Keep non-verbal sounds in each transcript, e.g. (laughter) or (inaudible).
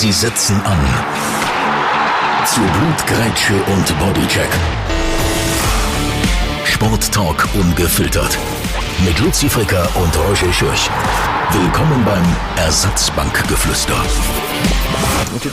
Sie setzen an. Zu Blutgrätsche und Bodycheck. Sporttalk ungefiltert. Mit Luzi Fricker und Roger Schürch. Willkommen beim Ersatzbankgeflüster.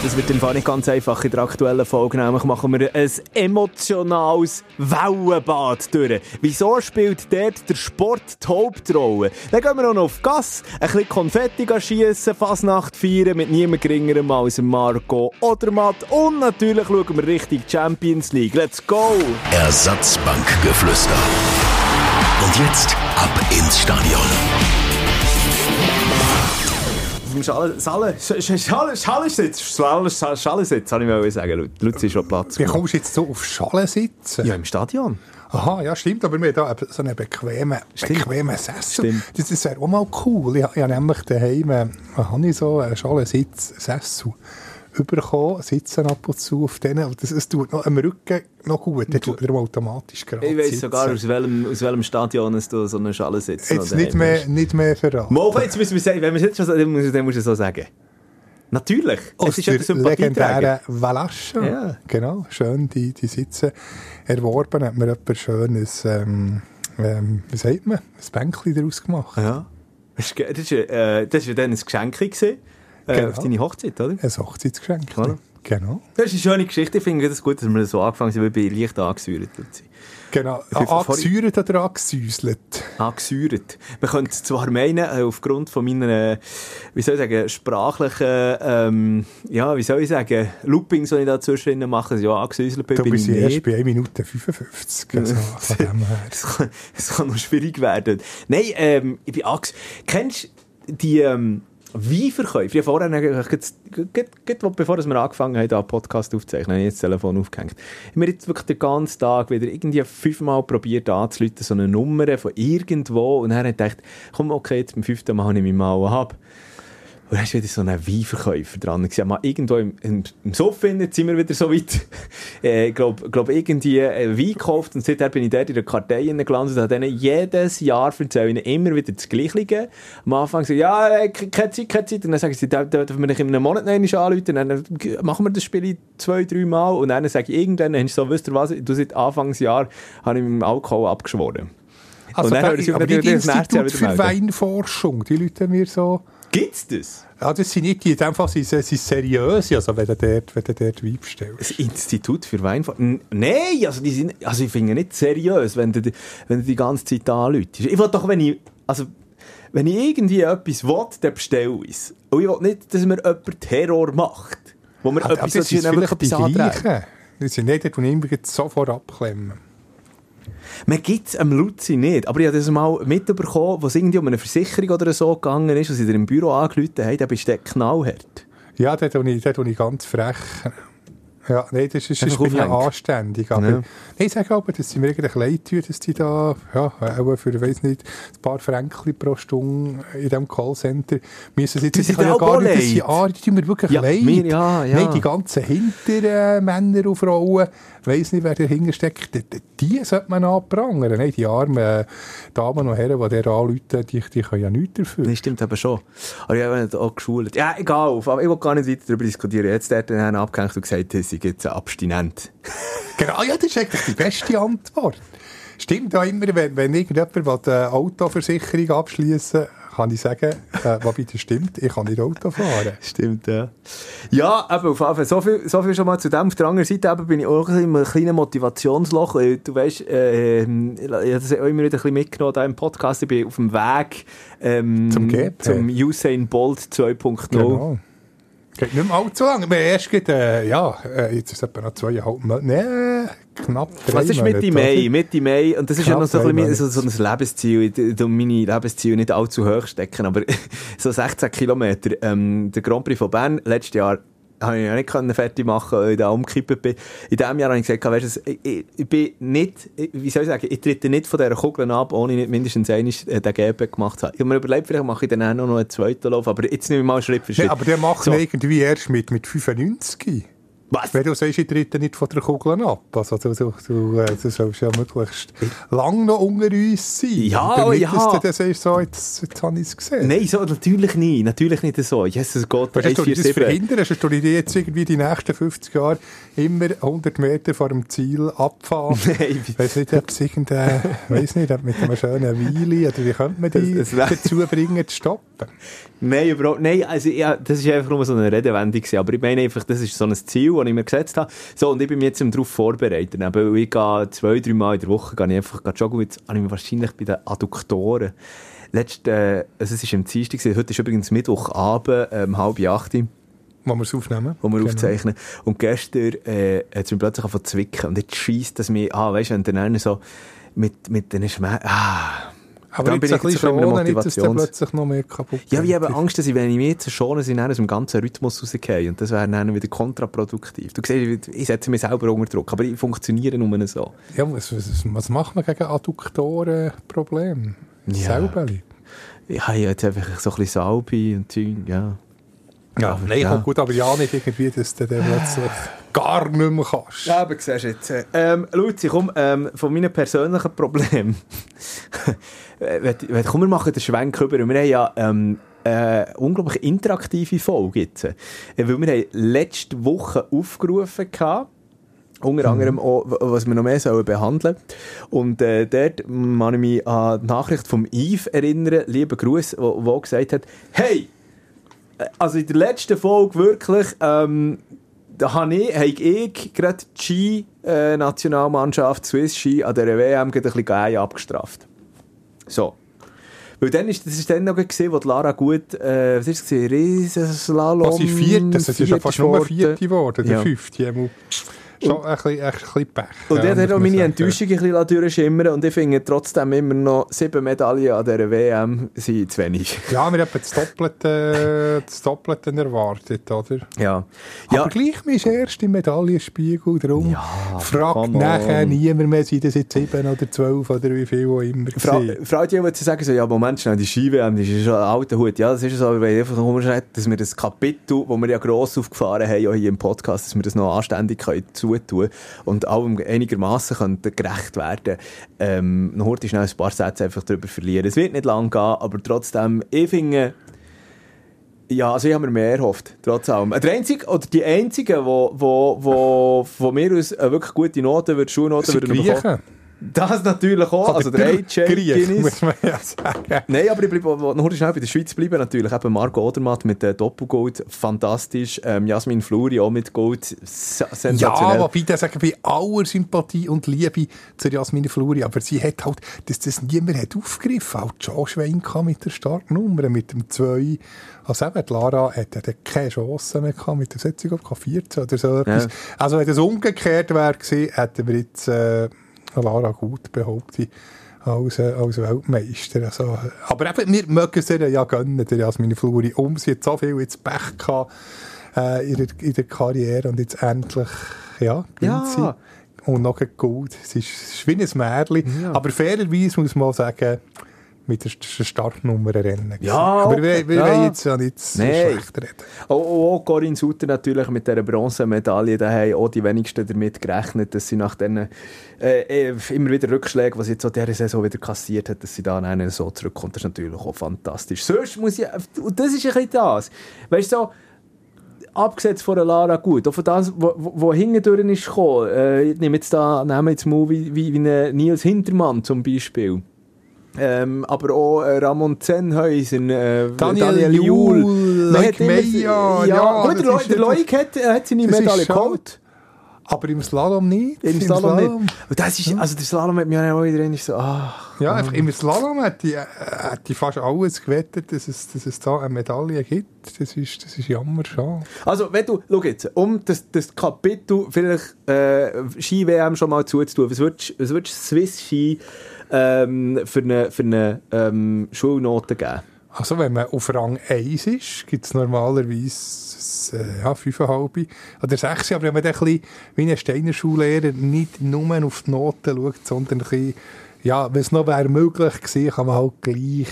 Das wird im Fall nicht ganz einfach in der aktuellen Folge. Nämlich machen wir ein emotionales Wellenbad durch. Wieso spielt dort der Sport die Hauptrolle? Dann gehen wir auch noch auf Gas, ein bisschen Konfetti schiessen, Fasnacht feiern mit niemand geringerem als Marco Odermatt und natürlich schauen wir richtig Champions League. Let's go! Ersatzbankgeflüster. Und jetzt ab ins Stadion. Vom Schale, Schale, Schale, Schalensitz, Schale, Schalensitz, habe ich mal sagen. Lutz ist schon Platz. Wie kommst du jetzt so auf Schale sitzen? Ja, im Stadion. Aha, ja, stimmt, aber wir haben hier so einen bequemen, Stimmt. bequemen Sessel. Stimmt. Das, das wäre auch mal cool. Ich, ich habe nämlich daheim äh, habe ich so einen Schalensitz-Sessel bekommen, sitzen ab und zu auf denen. Und das, es tut noch am Rücken noch gut. Der tut er automatisch gerade Ich weiss sitzen. sogar, aus welchem, aus welchem Stadion es du so eine Schale sitzt. Jetzt nicht mehr, nicht mehr verraten. Mo, jetzt müssen wir sagen, wenn wir es jetzt schon so, dann musst, musst du es so sagen. Natürlich. Aus es ist der legendären Valascha. Ja. Genau, schön, die, die Sitze erworben. Hat mir jemand schönes, ähm, ähm, wie sagt man, ein Bänkchen daraus gemacht. Ja. Das ist, äh, das ist dann ein Geschenk gewesen, äh, Genau. auf deine Hochzeit, oder? Ein Hochzeitsgeschenk. Oder? Genau. Das ist eine schöne Geschichte. Ich finde es gut, dass wir so angefangen sind, weil ich bin leicht angesäuert. Luzi. Genau. Angesäuert oder angesäuselt? Angesäuert. Man könnte zwar meinen, äh, aufgrund von meiner, äh, wie soll ich sagen, sprachlichen, ähm, ja, wie soll ich sagen, Loopings, die ich da zwischendrin mache, dass ich ja angesäuselt bin, Du bin bist erst bei 1 Minute 55. Also von (laughs) dem her. Das kann, das kann noch schwierig werden. Nein, ähm, ich bin anges... Kennst du die ähm, Weinverkäufe? Ich habe gerade bevor wir angefangen haben, einen Podcast aufzuzeichnen, habe ich jetzt das Telefon aufgehängt. Ich habe jetzt wirklich den ganzen Tag wieder irgendwie fünfmal probiert anzuleiten, so eine Nummer von irgendwo. Und dann habe ich gedacht, komm, okay, jetzt beim fünften Mal nehme ich mal ab. Und dann ist wieder so ein Weinverkäufer dran. Ich mal irgendwo im, im, im Sofa jetzt sind wir wieder so weit. (laughs) äh, Ich glaube, glaub, irgendwie äh, Wein gekauft und seither bin ich dort in der Kartei gelandet und habe denen jedes Jahr erzähle ich ihnen immer wieder das Gleiche. Am Anfang so, ja, äh, ke- keine Zeit, keine Zeit. Und dann sagen sie, da dürfen wir dich in einem Monat noch einmal anrufen. Dann äh, machen wir das Spiel zwei, drei Mal. Und dann sage ich irgendwann, dann so, wisst ihr was, du seit Anfangsjahr habe ich mit dem Alkohol abgeschworen. Also, Und dann da, aber Jahr Institut für. Weinforschung, die Leute mir so... Gibt's das? Ja, das sind nicht die, in dem Fall sind sie, sind seriös, also wenn du dort, wenn du dort Wein bestellst. Das Institut für Weinforschung? Nein, also, die sind, also ich finde nicht seriös, wenn du, die- wenn du die ganze Zeit anläutest. Ich will doch, wenn ich, also, wenn ich irgendwie etwas will, dann bestelle ich es. Und ich will nicht, dass mir jemand Terror macht. Wo mir Ah, etwas, das nämlich vielleicht die gleichen. Das sind nicht, die immer sofort abklemmen. Man gibt es am Luzi nicht. Aber ich habe das mal mitbekommen, wo es irgendwie um eine Versicherung oder so gegangen ist, wo sie dir im Büro angerufen haben, dann bist du knallhart. Ja, dort tue ich, ich ganz frech. Ja, nein, das ist, das bin anständig. Aber, Ja. Nein, ich sage aber, dass sie mir eigentlich leid tun, dass die da, ja, auch für, weiss nicht, ein paar Fränkli pro Stunde in diesem Callcenter müssen sie dir ja auch gar nicht, dass sie tun mir wirklich Ja, leid. mir, ja, ja. Nein, die ganzen Hintermänner Männer und Frauen, weiss nicht, wer dahinter steckt, die, die- sollte man anprangern. Nein, die armen äh, Damen und Herren, die der anrufen, die, die können ja nichts dafür. Das stimmt aber schon. Aber ich habe auch geschult. Ja, egal. Aber ich will gar nicht weiter darüber diskutieren. Jetzt hat er abgehängt und gesagt, sie sind jetzt abstinent. (laughs) Genau, ja, das ist eigentlich die beste Antwort. Stimmt ja immer, wenn, wenn irgendjemand will, eine Autoversicherung abschließen kann ich sagen, äh, wobei das stimmt, ich kann nicht Auto fahren. (laughs) Stimmt, ja. Ja, eben, auf jeden Fall. So viel, so viel schon mal zu dem. Auf der anderen Seite eben bin ich auch in einem kleinen Motivationsloch. Äh, Du weißt, äh, ich habe das auch immer wieder ein bisschen mitgenommen da im Podcast. Ich bin auf dem Weg ähm, Zum GP. zum Usain Bolt 2.0. Genau. Geht nicht mehr allzu lange. Wir erst gerade, äh, ja, äh, jetzt ist es etwa noch zweieinhalb Monate, nee, knapp drei Was ist Mitte Mai? Mitte Mai. Und das ist ja Knapp noch so ein, bisschen, so, so ein Lebensziel. Ich meine Lebensziele nicht allzu hoch stecken, aber (laughs) so 16 Kilometer. Ähm, der Grand Prix von Bern, letztes Jahr, habe ich ja nicht können fertig machen, weil ich da umgekippt bin. In diesem Jahr habe ich gesagt, weißt, du, ich, ich, bin nicht, ich- wie soll ich sagen, ich trete nicht von dieser Kugel ab, ohne nicht mindestens einmal äh, den GP gemacht zu haben. Ich habe mir überlegt, vielleicht mache ich dann auch noch einen zweiten Lauf, aber jetzt nehme ich mal Schritt für Schritt. Nee, aber der macht So. irgendwie erst mit, mit 95. Was? Wenn du sagst, ich trete nicht von der Kugel ab. Also du, du, du, äh, du sollst ja möglichst lang noch unter uns sein. Ja, Damit ja. du sagst, so, jetzt, jetzt habe ich es gesehen. Nein, so, natürlich nicht. Natürlich nicht so. Jesus Gott, Weißt du, du das 147. verhindern? Hast du dir jetzt irgendwie die nächsten 50 Jahre immer 100 Meter vor dem Ziel abfahren? (laughs) Nein, wie- Weiss nicht, ob es irgendein, weiss nicht, ob mit einem schönen Weile, oder wie könnte man die Das- das dazu bringen, zu stoppen? Nein, überhaupt Nein, also ja, das ist einfach nur so eine Redewendung gewesen. Aber ich meine einfach, das ist so ein Ziel, das ich mir gesetzt habe. So, und ich bin mich jetzt darauf vorbereitet. Eben, ich gehe zwei, drei Mal in der Woche gehe ich einfach joggen. Jetzt habe ich mich wahrscheinlich bei den Adduktoren. Letzt, äh, also es war am Dienstag, heute ist übrigens Mittwochabend, ähm, halb acht, Wo wir es aufnehmen. wo wir Genau. aufzeichnen. Und gestern äh, hat es mir plötzlich angefangen zu zwicken. Und jetzt scheisst das mich an, weißt du, wenn dann so mit, mit den Schmerzen... Ah, Aber jetzt bin ein ich jetzt bisschen so in einer schonen, dass Motivations- plötzlich noch mehr kaputt Ja, ich habe. Angst, dass ich, wenn ich mich jetzt schone, dann aus dem ganzen Rhythmus rausgehen. Und das wäre dann wieder kontraproduktiv. Du siehst, ich setze mich selber unter Druck, aber ich funktioniere nur so. Ja, was, was, was macht man gegen Adduktorenprobleme? Ja. Selbeli. Ich habe jetzt einfach so ein bisschen Salbe und Zeug, ja. Ja, Aber nein, ja. kommt gut, aber ja nicht irgendwie, dass dann plötzlich gar nicht mehr kannst. Ja, aber siehst du jetzt. äh, Ähm, Luzi, komm, ähm, von meinen persönlichen Problemen. (laughs) Wenn- komm, wir machen den Schwenk rüber. Wir haben ja ähm, äh, unglaublich interaktive Folge jetzt. Äh, Weil wir haben letzte Woche aufgerufen gehabt, unter anderem auch, was wir noch mehr sollen behandeln Und äh, dort kann ich mich an die Nachricht vom Yves erinnern, lieber Gruß, wo, wo gesagt hat, hey, äh, also in der letzten Folge wirklich, ähm, da habe ich, habe ich gerade die Ski-Nationalmannschaft Swiss Ski an der WM gerade ein bisschen geil abgestraft. So. Weil dann ist, das ist dann noch gesehen, wo Lara gut, äh, was ist es gewesen? Riesenslalom. Was ist vierte? Das ist ja fast nur geworden. vierte geworden, der Ja. fünfte. Schon ein bisschen, ein bisschen Pech. Und ja, der hat auch meine. Enttäuschung ein bisschen durchschimmern und ich finde trotzdem immer noch sieben Medaillen an dieser WM sind zu wenig. Ja, wir haben das Doppelte, das Doppelte erwartet, oder? Ja. Aber gleich, man ist erst im Medaillenspiegel, darum Ja, fragt nachher niemand mehr, sind das jetzt sieben oder zwölf oder wie viel auch immer gewesen. Frau die wollte sagen, so, ja, Moment schnell, die Ski-WM, ist schon ein alter Hut. Ja, das ist so, aber wenn ich einfach noch dass wir das Kapitel, das wir ja gross aufgefahren haben, auch hier im Podcast, dass wir das noch anständig können zutun und allem einigermaßen können gerecht werden ähm, noch heute schnell ein paar Sätze einfach darüber verlieren. Es wird nicht lang gehen, aber trotzdem, ich finde, ja, also ich habe mir mehr erhofft, trotz allem. Der einzige, oder die einzige, wo, wo, wo von mir aus eine wirklich gute Note, würde, Schulnote Sie würde bekommen. Das natürlich auch, also der AJ Guinness. muss man ja sagen. Nein, aber ich bleibe noch schnell bei der Schweiz bleiben natürlich. Eben Marco Odermatt mit äh, Doppelgold, fantastisch. Ähm, Jasmin Fluri auch mit Gold, se- Ja, sensationell. wobei, das sagen bei aller Sympathie und Liebe zu Jasmine Fluri, aber sie hat halt, dass das niemand hat aufgegriffen, auch Josh Schwein mit der Startnummer, mit dem 2, also eben, Lara hat dann keine Chance mehr gehabt, mit der Setzung auf 14 oder so etwas. Ja. Also wenn das umgekehrt wäre gewesen, hätten wir jetzt äh, Lara gut behauptet als, äh, als Weltmeister. Also, äh, aber eben, wir mögen es ihr ja gönnen, der Jasmine Fluri, um sie hat so viel jetzt Pech gehabt äh, in, der, in der Karriere und jetzt endlich, ja, gewinnt Ja. sie. Und noch gut. Es ist, es ist wie ein Märchen. Ja. Aber fairerweise muss man sagen, mit der Startnummer rennen. Ja, Aber wir, wir ja. wollen jetzt ja nicht so Nein. schlecht reden. Auch, auch, auch Corinne Sutter natürlich mit dieser Bronzemedaille, da haben auch die wenigsten damit gerechnet, dass sie nach diesen äh, äh, immer wieder Rückschlägen, was jetzt so dieser Saison wieder kassiert hat, dass sie da dann so zurückkommt. Das ist natürlich auch fantastisch. Sonst muss ich, und das ist ein bisschen das, weißt du, so, abgesetzt von Lara gut, auch von das, wo, wo, hintendurch ist gekommen, äh, ich nehme jetzt da, nehmen wir jetzt mal wie, wie, wie einen Nils Hintermann zum Beispiel. Ähm, aber auch äh, Ramon Zenhäusen, äh, Daniel Juhl, Man Leuk Meyer, ja, ja, gut, der, Leuk hat, er hat seine Medaille schon- geholt. Aber im Slalom nicht. Im Slalom, nicht. Und das ist, also der Slalom hat mich auch wieder einmal so, ach. Ja, einfach im Slalom hat die, äh, hat die fast alles gewettet, dass es, dass es da eine Medaille gibt. Das ist, das ist jammer schade. Also, wenn du, schau jetzt, um das, das Kapitel vielleicht äh, Ski-WM schon mal zuzutun, was würdest du Swiss Ski ähm, für eine, für eine ähm, Schulnote geben? Also wenn man auf Rang 1 ist, gibt es normalerweise äh, ja, 5,5 oder 6. Aber wenn man dann ein bisschen wie ein Steiner Schullehrer nicht nur auf die Noten schaut, sondern ein bisschen, ja, wenn es noch wäre möglich gewesen, kann man halt gleich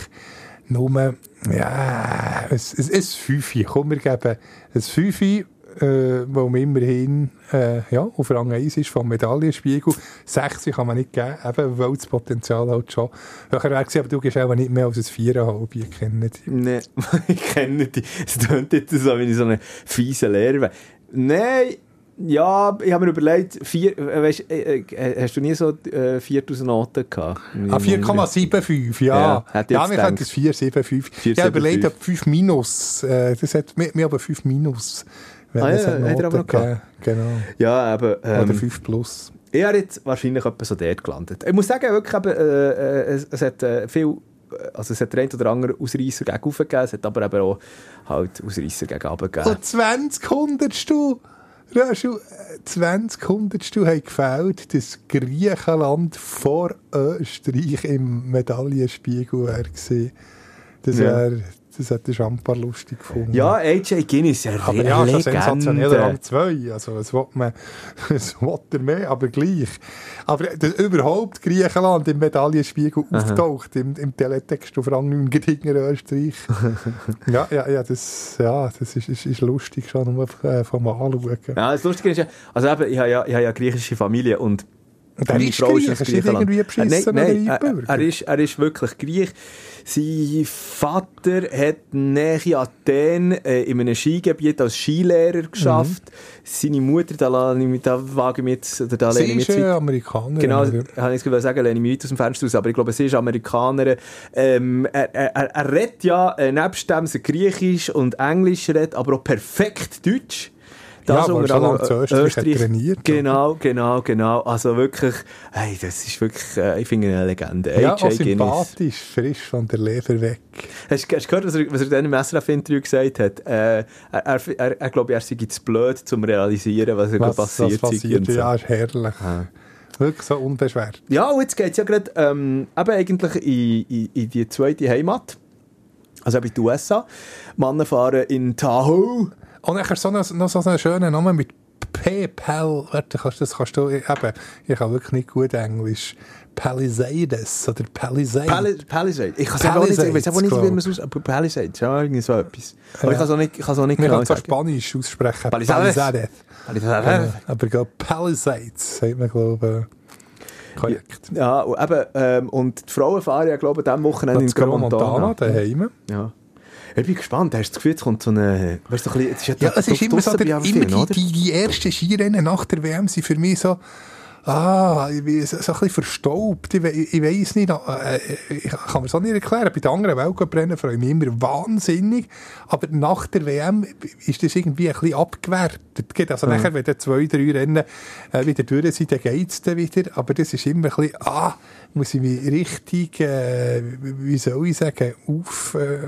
nur, ja, ein, ein, ein 5. Komm, wir geben ein 5. äh, wo man immerhin äh, ja, auf Rang 1 ist vom Medaillenspiegel. 60 kann man nicht geben, eben, weil das Potenzial halt schon höher wäre gewesen, aber du gehst auch nicht mehr als ein 4,5, ich kenne dich. Nein, (laughs) ich kenne die. Es klingt jetzt so, wie ich so eine fiese Lehrer wäre. Nein, ja, ich habe mir überlegt, vier, äh, weißt, äh, äh, hast du nie so äh, 4000 Noten gehabt? Ah, 4,75, ja. Ja, wir könnten es 4,75. Ich habe 4,75. überlegt, ob 5 minus, äh, das hat mir, mir aber 5 minus. Wenn Ah, ja, hat er aber noch gehabt. gegeben. Genau. Ja, aber... Oder Ähm, 5 plus. ich habe jetzt wahrscheinlich etwa so dort gelandet. Ich muss sagen, wirklich, eben, äh, äh, es, es hat äh, viel... Also es hat der eine oder andere Ausreißer gegen rauf gegeben, es hat aber eben auch halt Ausreißer gegen runter gegeben. Und 20 Hundertstel, Röschel, äh, 20 Hundertstel haben gefällt, dass Griechenland vor Österreich im Medaillenspiegel wäre gewesen. Das Ja. Das hätte ich ein paar lustig gefunden. Ja, AJ Guinness, ja, Aber ja, schon sensationell. Rang 2. Also, es will man, (laughs) es will er mehr, aber gleich. Aber dass überhaupt Griechenland im Medaillenspiegel auftaucht, im, im Teletext auf Rang 9 gegen Österreich. (laughs) ja, ja, ja, das, ja, das ist, ist, ist lustig schon nur äh, vom Anschauen. Ja, das Lustige ist ja, also eben, ich habe ja, ich habe ja griechische Familie und Und meine ist Griech, ist Griechenland. irgendwie Äh, beschissen nein, oder nein, äh, eingebürgert. er, ist, er ist wirklich Griech. Sein Vater hat nähe Athen äh, in einem Skigebiet als Skilehrer geschafft. Seine Mutter, da, ich da wage ich mich jetzt, oder da lehne Sie ich mich ist weit- Amerikanerin. Genau, habe ich jetzt sagen, lehne ich mich weit aus dem Fenster aus, aber ich glaube, sie ist Amerikanerin. Ähm, er, er, er- er redet ja äh, nebst dem so Griechisch und Englisch, redet aber auch perfekt Deutsch. Ja, Das er unter schon anderem, Österreich hat trainiert, Genau, genau, genau. Also wirklich, hey, das ist wirklich, äh, ich finde eine Legende. Ja, AJ auch Guinness. sympathisch, frisch von der Leber weg. Hast, du- gehört, was er, was er dann im SRF-Interview gesagt hat? Äh, er, er, er, glaube, er sei zu blöd, um zu realisieren, was, Was, passiert, was passiert, so. ja, ist herrlich. Ah. Wirklich so unbeschwert. Ja, und jetzt geht es ja gerade ähm, eben eigentlich in, in, in die zweite Heimat. Also eben in die USA. Männer fahren in Tahoe. Und dann hast du so noch, noch so einen schönen Namen mit PayPal. Warte, kannst, das kannst du, eben, ich kann wirklich nicht gut Englisch. Palisades oder Palisade. Pali Palisade. Ich kann es auch nicht, ich weiß auch nicht, wie Palisades, man es aus... Aber Palisade, ja, irgendwie so etwas. Aber ich kann es auch nicht, ich kann es auch nicht Man genau kann zwar sagen. Spanisch aussprechen. Palisades. Palisades. Palisade. Aber glaub, Palisades, sagt man, glaube ich. Korrekt. Ja, eben, ähm, und die Frauen fahren ja, glaube ich, diesem Wochenende in Montana, Montana. daheim. Ja. Ich bin gespannt. Hast du das Gefühl, es kommt so eine... Weißt du, so ein bisschen, es ist ja, Ja, es ist immer so, der, immer die, die, die ersten Skirennen nach der WM sind für mich so, ah, ich bin so, ein bisschen verstaubt. Ich, we- ich weiß nicht, äh, ich kann mir das auch nicht erklären. Bei den anderen Weltcuprennen freue ich mich immer wahnsinnig, aber nach der WM ist das irgendwie ein bisschen abgewertet. Geht Also nachher, wenn dann zwei, drei Rennen äh, wieder durch sind, dann geht es dann wieder, aber das ist immer ein bisschen, ah, muss ich mich richtig, äh, wie soll ich sagen, auf... Äh,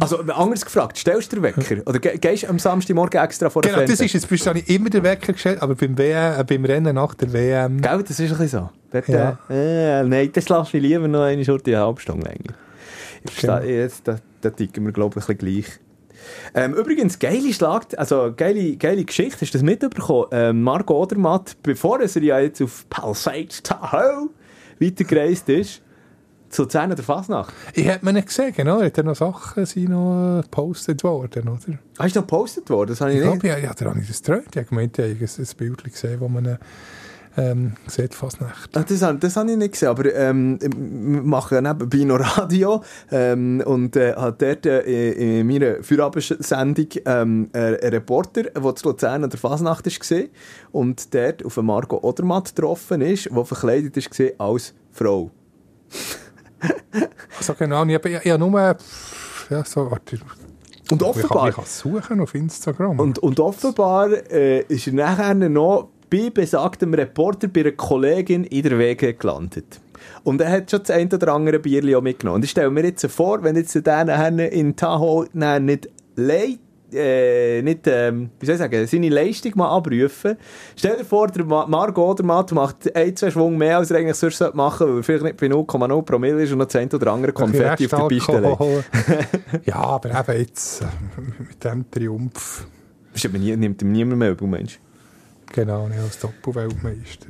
Also, anders gefragt, stellst du den Wecker? Oder ge gehst du am Samstagmorgen extra vor der Genau, das ist jetzt bist du nicht immer der Wecker gestellt, aber beim, WM, äh, beim Rennen nach der WM. Gell, das ist ein bisschen so. Dort, Ja. äh, äh, nein, das lasse ich lieber noch eine Stunde eine halbe Stunde länger. Genau. jetzt, da, da ticken wir, glaube ich, ein bisschen gleich. Ähm, übrigens, geile Schlag, also geile, geile Geschichte, hast du das mitbekommen? Ähm, Marco Odermatt, bevor er ja jetzt auf Palisades Tahoe weitergereist ist, zu Zähnen der Fasnacht. Ich hätte mir nicht gesehen, genau. Hat er noch Sachen sind noch äh, gepostet worden, oder? Hast du noch gepostet worden? Das habe ich Ich nicht. glaube, ja, ja, da habe ich das geträumt. Ich habe gemeint, ich habe ein, Bild gesehen, wo man ähm, sieht fast nicht. Ah, Das, das habe ich nicht gesehen, aber ähm, wir machen nebenbei (laughs) noch Radio ähm, und äh, hat dort äh, in meiner Feierabendsendung ähm, einen Reporter, der zu Luzern an der Fasnacht war und dort auf Marco Odermatt getroffen ist, der verkleidet war als Frau. (laughs) Also genau, ich habe, ich habe nur... Ja, so, warte. Und Ich kann, offenbar, ich kann suchen auf Instagram. und, und offenbar äh, ist er nachher noch bei besagtem Reporter bei einer Kollegin in der Wege gelandet. Und er hat schon das ein oder andere Bierli auch mitgenommen. Und ich stelle mir jetzt vor, wenn jetzt der in Tahoe nicht leid, äh, nicht, ähm, wie soll ich sagen, seine Leistung mal abrufen. Stell dir vor, der Ma Marco Odermatt macht ein, zwei Schwung mehr, als er eigentlich sonst sollte machen weil er vielleicht nicht bei 0,0 Promille ist und noch das ein oder andere Konfetti auf der Piste legt. (laughs) Ja, aber eben jetzt äh, mit dem Triumph, Das nimmt ihm niemand mehr übel, Mensch. Genau, nicht als Doppelweltmeister.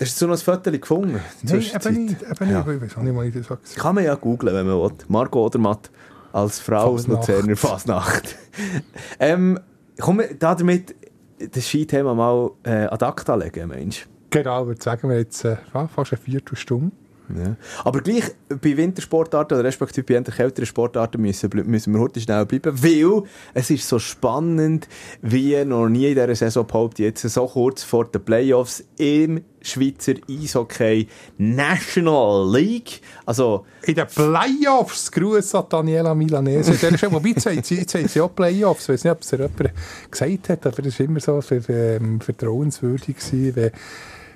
Hast du so noch ein Foto gefunden? Nein, eben nicht. Eben Ja. nicht. Ich weiß auch nicht, wann ich das Kann man ja googlen, wenn man will. Marco Odermatt als Frau Fasnacht. Luzerner Fasnacht. (laughs) ähm, komm, damit das Skithema mal äh, ad acta legen, Mensch. Genau, würde sagen, wir jetzt äh, fast eine Viertelstunde. Ja. Aber gleich bei Wintersportarten oder respektive bei eher kälteren Sportarten müssen, müssen wir heute schnell bleiben, weil es ist so spannend, wie noch nie in dieser Saison behauptet, jetzt so kurz vor den Playoffs im Schweizer Eishockey National League. Also, in den Playoffs, Gruß an Daniela Milanese. Wobei, jetzt, jetzt, jetzt haben sie auch Playoffs. Ich weiß nicht, ob es jemand gesagt hat, aber das war immer so für, ähm, vertrauenswürdig gewesen, wenn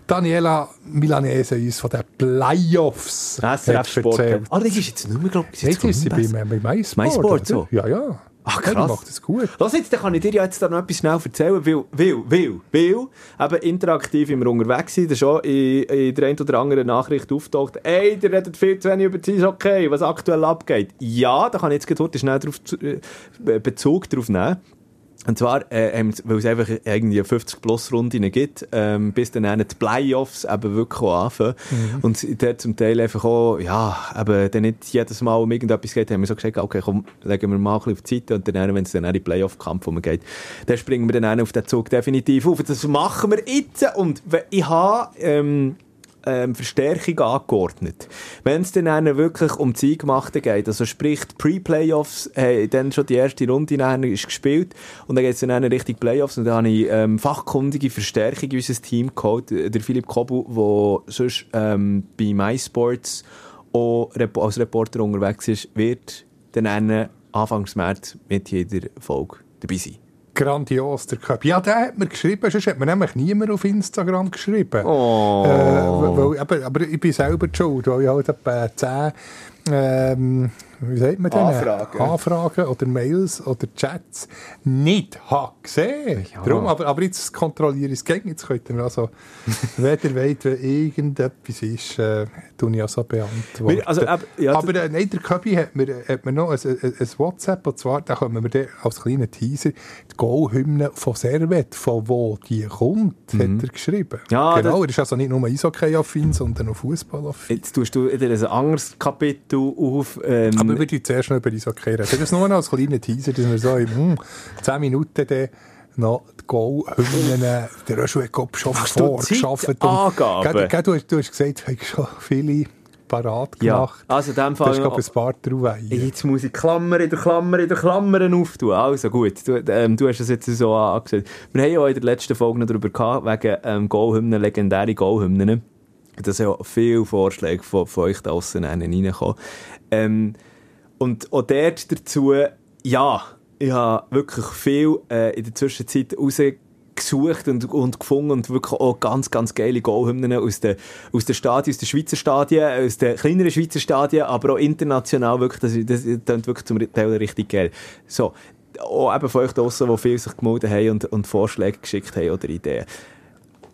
Daniela Milanese uns von den Playoffs SRF Sport. Ah, das ist jetzt nicht mehr, glaube ich, jetzt ist sie bei, MySport. MySport, so? Ja, ja. Ach, krass. Ja, macht das gut. Lass jetzt, dann kann ich dir ja jetzt da noch etwas schnell erzählen, weil, weil, weil, weil, eben interaktiv immer unterwegs sind, da schon in, in der einen oder anderen Nachricht auftaucht, ey, ihr redet viel zu wenig über das okay, was aktuell abgeht. Ja, da kann ich jetzt heute schnell drauf, äh, Bezug drauf nehmen. Und zwar, äh, weil es einfach irgendwie 50 plus Runden gibt, ähm, bis dann die Playoffs eben wirklich anfangen. Mhm. Und dort zum Teil einfach auch, ja, eben dann nicht jedes Mal um irgendetwas geht, haben wir so gesagt, okay, komm, legen wir mal ein bisschen auf die Seite und dann, wenn es dann in die Playoff-Kampf geht, dann springen wir dann auf den Zug definitiv auf. Das machen wir jetzt und ich habe, ähm, ähm, Verstärkung angeordnet. Wenn es dann wirklich um die Eingemachte geht, also sprich Pre-Playoffs, hey, dann schon die erste Runde ist gespielt und dann geht es dann Richtung Playoffs und dann habe ich ähm, fachkundige Verstärkung in unser Team geholt, der Philipp Kobu, der sonst ähm, bei MySports auch als Reporter unterwegs ist, wird dann Anfangs März mit jeder Folge dabei sein grandios, der Cup. Ja, der hat mir geschrieben, sonst hat mir nämlich niemand auf Instagram geschrieben. Oh. Äh, weil, aber, aber ich bin selber schuld, weil ich halt etwa 10 ähm, wie sagt man denn? Anfragen. Anfragen oder Mails oder Chats nicht habe gesehen. Ja. Darum, aber, aber jetzt kontrolliere ich es gegen. Jetzt könnt ihr also, wenn ihr wollt, wenn irgendetwas ist, äh, tue ich also beantworten. Also, ab, ja, aber äh, nein, der Köbi hat mir, hat mir noch ein, ein, ein, WhatsApp, und zwar, da können wir dann als kleinen Teaser die Goal-Hymne von Servet, von wo die kommt, mhm. hat er geschrieben. Ja, genau, er ist also nicht nur Eishockey-affin, sondern auch Fußball-affin. Jetzt tust du wieder ein anderes Kapitel auf... Ähm, aber reden zuerst noch über Eishockey reden. Das ist nur noch als kleiner Teaser, dass wir so in hm, 10 Minuten dann noch die Goal-Hymnen, der Röschel hat schon vorgeschafft. Angaben? Du, du, du hast gesagt, du hast schon viele parat gemacht. Ja, also in dem Fall... Du hast, glaube ein paar drauf Jetzt muss ich Klammer in der Klammer in der Klammer auftun. Also gut, du, ähm, du hast es jetzt so angesagt. Wir haben ja in der letzten Folge noch darüber gehabt, wegen ähm, Goal-Hymnen, legendäre Goal-Hymnen. Da sind ja viele Vorschläge von, von euch da draussen reingekommen. Ähm, und auch dort dazu, ja, ich habe wirklich viel äh, in der Zwischenzeit rausgesucht und, und gefunden und wirklich auch ganz, ganz geile Goalhymnen aus den, aus den Stadien, aus den Schweizer Stadien, aus den kleineren Schweizer Stadien, aber auch international wirklich, das, das, das klingt wirklich zum Teil richtig geil. So, auch eben von euch draussen, die viel sich gemeldet haben und, und Vorschläge geschickt haben oder Ideen.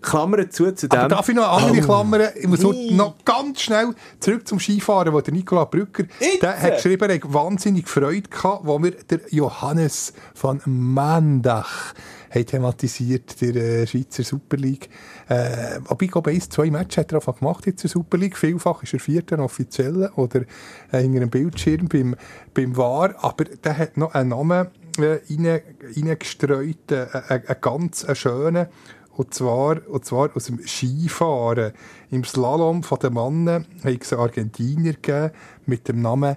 Klammern zu zu dem. Aber darf ich noch eine andere oh. Klammern? Ich muss nee. noch ganz schnell zurück zum Skifahren, wo der Nikola Brücker, Jetzt. der hat geschrieben, er hat wahnsinnig Freude gehabt, wo wir der Johannes von Mandach haben thematisiert, der äh, Schweizer Super League. Äh, aber ich glaube, ein, zwei Matches hat er einfach gemacht in der Super League. Vielfach ist er vierter offiziell oder äh, hinter einem Bildschirm beim, beim VAR. Aber der hat noch einen Namen äh, reingestreut, äh, einen ganz schönen. Und zwar, und zwar aus dem Skifahren. Im Slalom von den Mannen hat es einen Argentinier gegeben mit dem Namen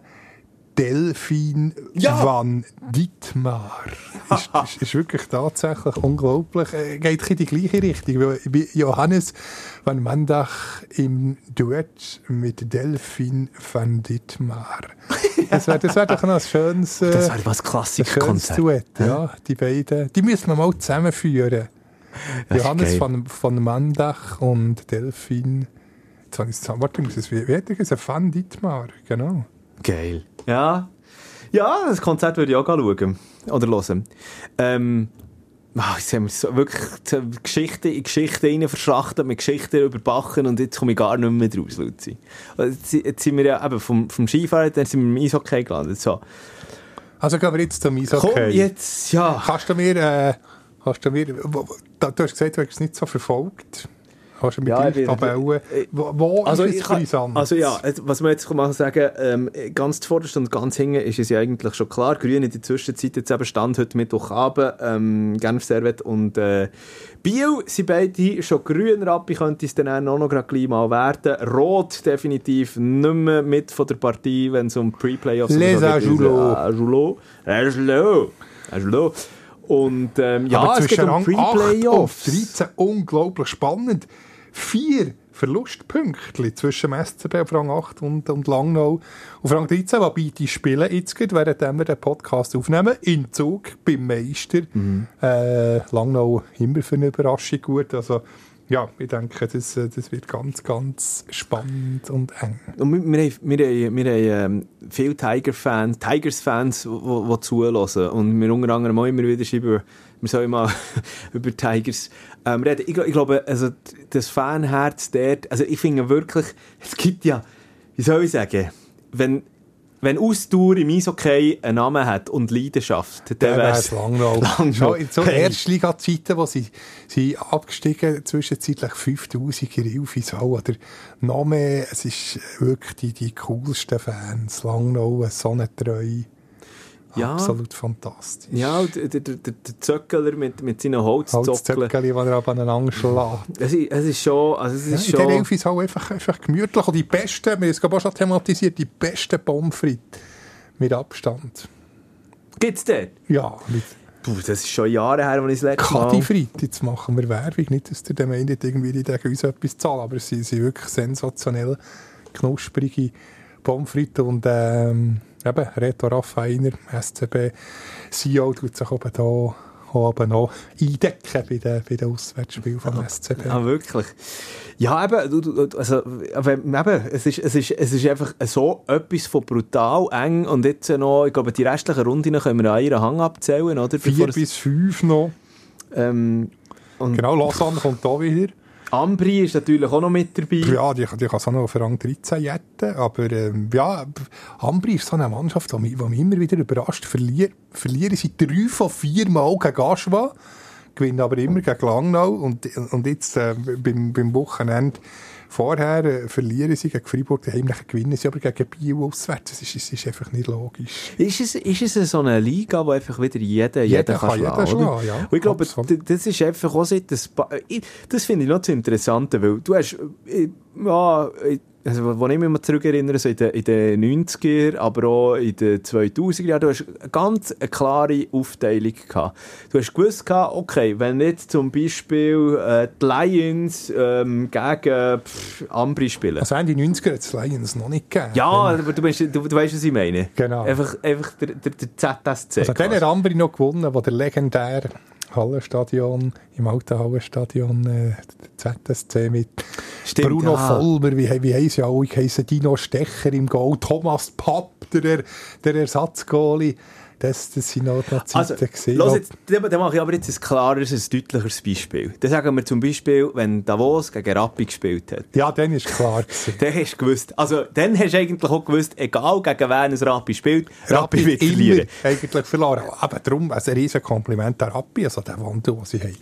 Delfin ja. van Dietmar. ist, (laughs) ist, ist, wirklich tatsächlich unglaublich. Äh, geht in die gleiche Richtung. Weil Johannes van Mandach im Duett mit Delfin van Dietmar. (laughs) Das wäre das wär doch noch ein schönes, äh, das was Klassik-Konzept. Duett. Ja, die beiden. Die müssen wir mal zusammenführen. Johannes von, von Mandach und Delfin. Jetzt habe ich es Warte, ich muss es wie es? Van Dietmar, genau. Geil. Ja. Ja, das Konzert würde ich auch schauen. Oder hören. Ähm, Oh, jetzt haben wir so wirklich Geschichten in Geschichten rein verschachtet, mit Geschichten überbachen und jetzt komme ich gar nicht mehr draus, Luzi. Jetzt, jetzt sind wir ja eben vom, vom Skifahren, dann sind wir im Eishockey gelandet. So. Also gehen wir jetzt zum Eishockey. Komm jetzt, ja. Kannst du mir... Äh, Hast du, mir, du hast gesagt, du hast es nicht so verfolgt. Hast du mit Ja, ich Tabellen? ich- Wo, wo Also, ist es brisant? also ja, was man jetzt mal sagen ähm, ganz zuvorderst und ganz hinten ist es ja eigentlich schon klar. Grün in der Zwischenzeit jetzt eben Stand heute Mittwochabend. Ähm, Genf Servet und äh, Biel sind beide schon grün. Rappi könnte es dann auch noch gerade gleich mal werden. Rot definitiv nicht mehr mit von der Partie, wenn es um Pre-Playoffs Les geht. Ajoulots. Ajoulots. Ajoulots. Ajoulots. Und ähm, ja, Aber es geht zwischen um Rang 8 und Pre-Playoffs. 13 unglaublich spannend. Vier Verlustpünktchen zwischen dem SCB auf Rang 8 und, und Langnau auf Rang 13, wobei die spielen jetzt gerade, während wir den Podcast aufnehmen, in Zug beim Meister. Mhm. Äh, Langnau immer für eine Überraschung gut. Also, ja, ich denke, das, äh, das wird ganz, ganz spannend und eng. Und wir, wir, wir, wir haben ähm, viele Tiger-Fans, Tigers-Fans, die zulassen. Und wir unter anderem auch immer wieder schreiben, wir sollen mal (laughs) über Tigers ähm, reden. Ich, ich glaube, also, das Fanherz dort, also ich finde wirklich, es gibt ja, wie soll ich sagen, wenn, wenn Ausdauer im Eishockey einen Namen hat und Leidenschaft, dann Der wäre wär's Langnau. Langnau. (laughs) In so Hey. Erstliga-Zeiten, wo sie, sie abgestiegen zwischenzeitlich 5000 in Ilfis auch, oder noch mehr, es ist wirklich die, die coolsten Fans. Langnau, so eine Treue. Ja. Absolut fantastisch. Ja, der, der, der, der Zöckler mit, mit seinen Holzzockeln. Holzzöckchen, die er ab aneinander schlägt. Es ist, es ist schon, also es Ja, ist in der schon... Ist auch einfach, einfach gemütlich. Und die besten, wir haben es gerade auch schon thematisiert, die besten Pommes frites mit Abstand. Gibt's dort? Ja, mit Puh, das ist schon Jahre her, als ich das letzte Mal... Kadi Frit, jetzt machen wir Werbung. Nicht, dass der meint, irgendwie, die dürfen uns etwas zahlen, aber sie sind wirklich sensationell knusprige Pommes frites und ähm, eben, Reto Raffainer, SCB, CEO, tut sich oben da oben noch eindecken bei den, bei den Auswärtsspielen vom SCB. Ah, wirklich? Ja, eben, du, du, also, eben, es ist, es ist, es ist einfach so etwas von brutal eng und jetzt noch, ich glaube, die restlichen Runden können wir an ihren Hang abzählen, oder? Vier Bevor es- bis fünf noch. ähm, Genau, Lausanne kommt da wieder. Ambri ist natürlich auch noch mit dabei. Ja, die, die kann es auch noch auf Rang 13 jetten, aber ähm, ja, Ambri ist so eine Mannschaft, die mich, die mich immer wieder überrascht. Verlier, verlieren sie drei von vier Mal gegen Aschwa, gewinnen aber immer gegen Langnau und, und jetzt äh, beim, beim Wochenende vorher äh, verlieren sie gegen Freiburg, daheim nachher gewinnen sie aber gegen Biel auswärts. Das ist, das ist einfach nicht logisch. Ist es, ist es so eine Liga, wo einfach wieder jeder, jeder, Jeder kann kann jeden schlagen, ja. Und ich glaube, Absolut. das ist einfach auch so, das, das finde ich noch das Interessante, weil du hast, äh, ja, also, wo ich mich mal zurückerinnere, so in den, in den 90er, aber auch in den 2000er Jahren, du hast eine ganz eine klare Aufteilung gehabt. Du hast gewusst, gehabt, okay, wenn jetzt zum Beispiel äh, die Lions ähm, gegen pff, Ambri spielen, Also Ende 90er hat es Lions noch nicht gegeben. ja, aber du, weißt, du, du weißt, was ich meine. Genau. Einfach, einfach der, der, der ZSC. Also dann hat Ambri noch gewonnen, wo der legendäre Hallenstadion, im alten Hallenstadion, äh, ZSC mit Stimmt, Bruno ja. Vollmer, wie, wie heissen ja alle geheissen, Dino Stecher im Goal, Thomas Papp, der, der Ersatzgoalie. Das, das sind noch, noch Zeiten Also, gewesen. los jetzt, dann, mache ich aber jetzt ein klareres, ein deutlicheres Beispiel. Dann sagen wir zum Beispiel, wenn Davos gegen Rappi gespielt hat. Ja, dann ist klar (laughs) gewesen. Dann hast du gewusst, also dann hast du eigentlich auch gewusst, egal gegen wen ein Rappi spielt, Rappi wird immer verlieren. eigentlich verloren. Aber darum, also ein riesen Kompliment an Rappi, also der Wandel, den sie haben,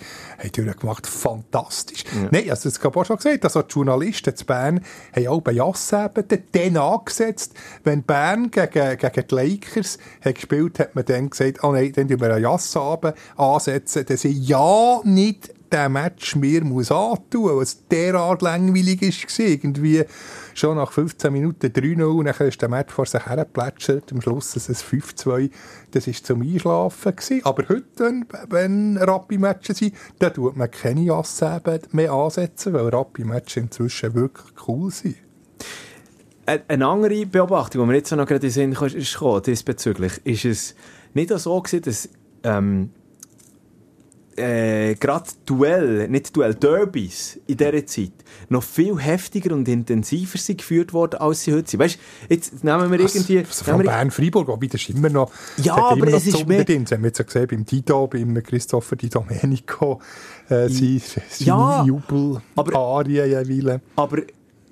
haben durchgemacht, fantastisch. Nein, also das habe ich auch schon gesagt, also die Journalisten zu Bern haben auch bei Jassabenden den angesetzt, wenn Bern gegen, gegen die Lakers hat gespielt hat man dann gesagt, oh nein, dann tun wir einen Jassabend ansetzen, dass sie ja nicht den Match mir muss antun, weil es derart langweilig war. Irgendwie schon nach 15 Minuten 3-0, und dann ist der Match vor sich hergeplätschert, am Schluss ist es 5-2, das war zum Einschlafen. Gewesen. Aber heute, wenn, Rappi-Matches sind, dann tut man keine Jasseben mehr ansetzen, weil Rappi-Matches inzwischen wirklich cool sind. Eine- andere Beobachtung, die mir jetzt noch gerade in den Sinn kam, ist ist es nicht so gewesen, dass ähm, äh, gerade Duell, nicht Duell, Derbys in dieser Zeit noch viel heftiger und intensiver sind geführt worden, als sie heute sind. Weißt du, jetzt nehmen wir irgendwie... Also von Bern-Freiburg, wobei das ist immer noch, Ja, aber noch es ist mehr- drin. Das haben wir jetzt ja gesehen beim Tito, beim Christopher Di Domenico, äh, seine, seine Ja, Jubel, aber- Arien jeweils. Aber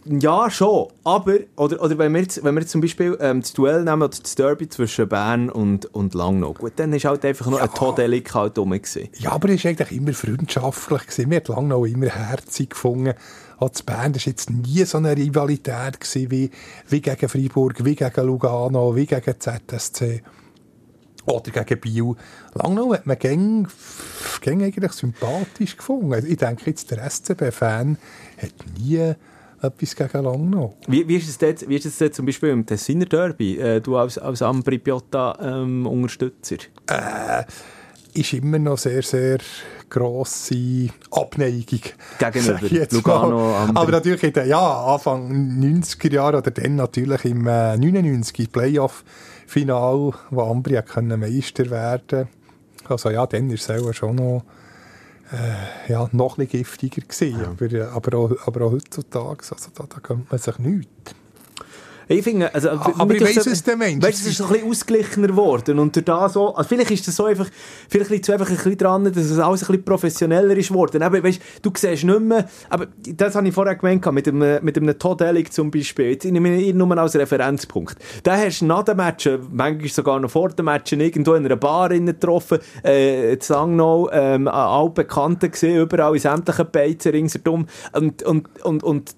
Ja, schon. Aber, oder, oder wenn, wir jetzt, wenn wir jetzt zum Beispiel ähm, das Duell nehmen, oder das Derby zwischen Bern und, und Langnau, gut, dann ist halt einfach noch Ja. ein Todelik halt rum gewesen. Ja, aber es war eigentlich immer freundschaftlich. Gewesen. Wir haben lange noch immer herzig gefunden. Auch zu Bern war jetzt nie so eine Rivalität gewesen wie, wie gegen Freiburg, wie gegen Lugano, wie gegen ZSC. Oder gegen Biel. Langnau hat man gäng, gäng eigentlich sympathisch gefunden. Ich denke jetzt, der SCB-Fan hat nie etwas gegen Langnau. Wie, wie ist es dort, wie ist es dort zum Beispiel im Tessiner Derby, äh, du als, als Ambri Piotta ähm, Unterstützer? ist immer noch sehr, sehr grosse Abneigung. Gegenüber Lugano. Ambri. Aber natürlich in den ja, Anfang 90er Jahre oder dann natürlich im äh, 99 Playoff-Final, wo Ambri hat können Meister werden Also ja, dann ist es auch schon noch, äh, ja, noch ein bisschen giftiger gewesen. Aber, äh, aber, auch, aber auch heutzutage, also da, da gönnt man sich nichts. Ich finde, also, aber ich weiss, was du meinst. Weißt, es ist ein bisschen ausgeglichener geworden und durch so, also vielleicht ist das so einfach, vielleicht liegt es einfach ein bisschen dran, dass es alles ein bisschen professioneller ist geworden. Aber weißt, du siehst nicht mehr, aber das habe ich vorher gemeint, mit einem, mit einem Todd Ellig zum Beispiel, jetzt nehme ich ihn nur als Referenzpunkt. Da hast du nach dem Match, manchmal sogar noch vor dem Match, irgendwo in einer Bar getroffen, äh, in Langnau, ähm, altbekannte gesehen, überall in sämtlichen Beizen ringsherum und, und, und, und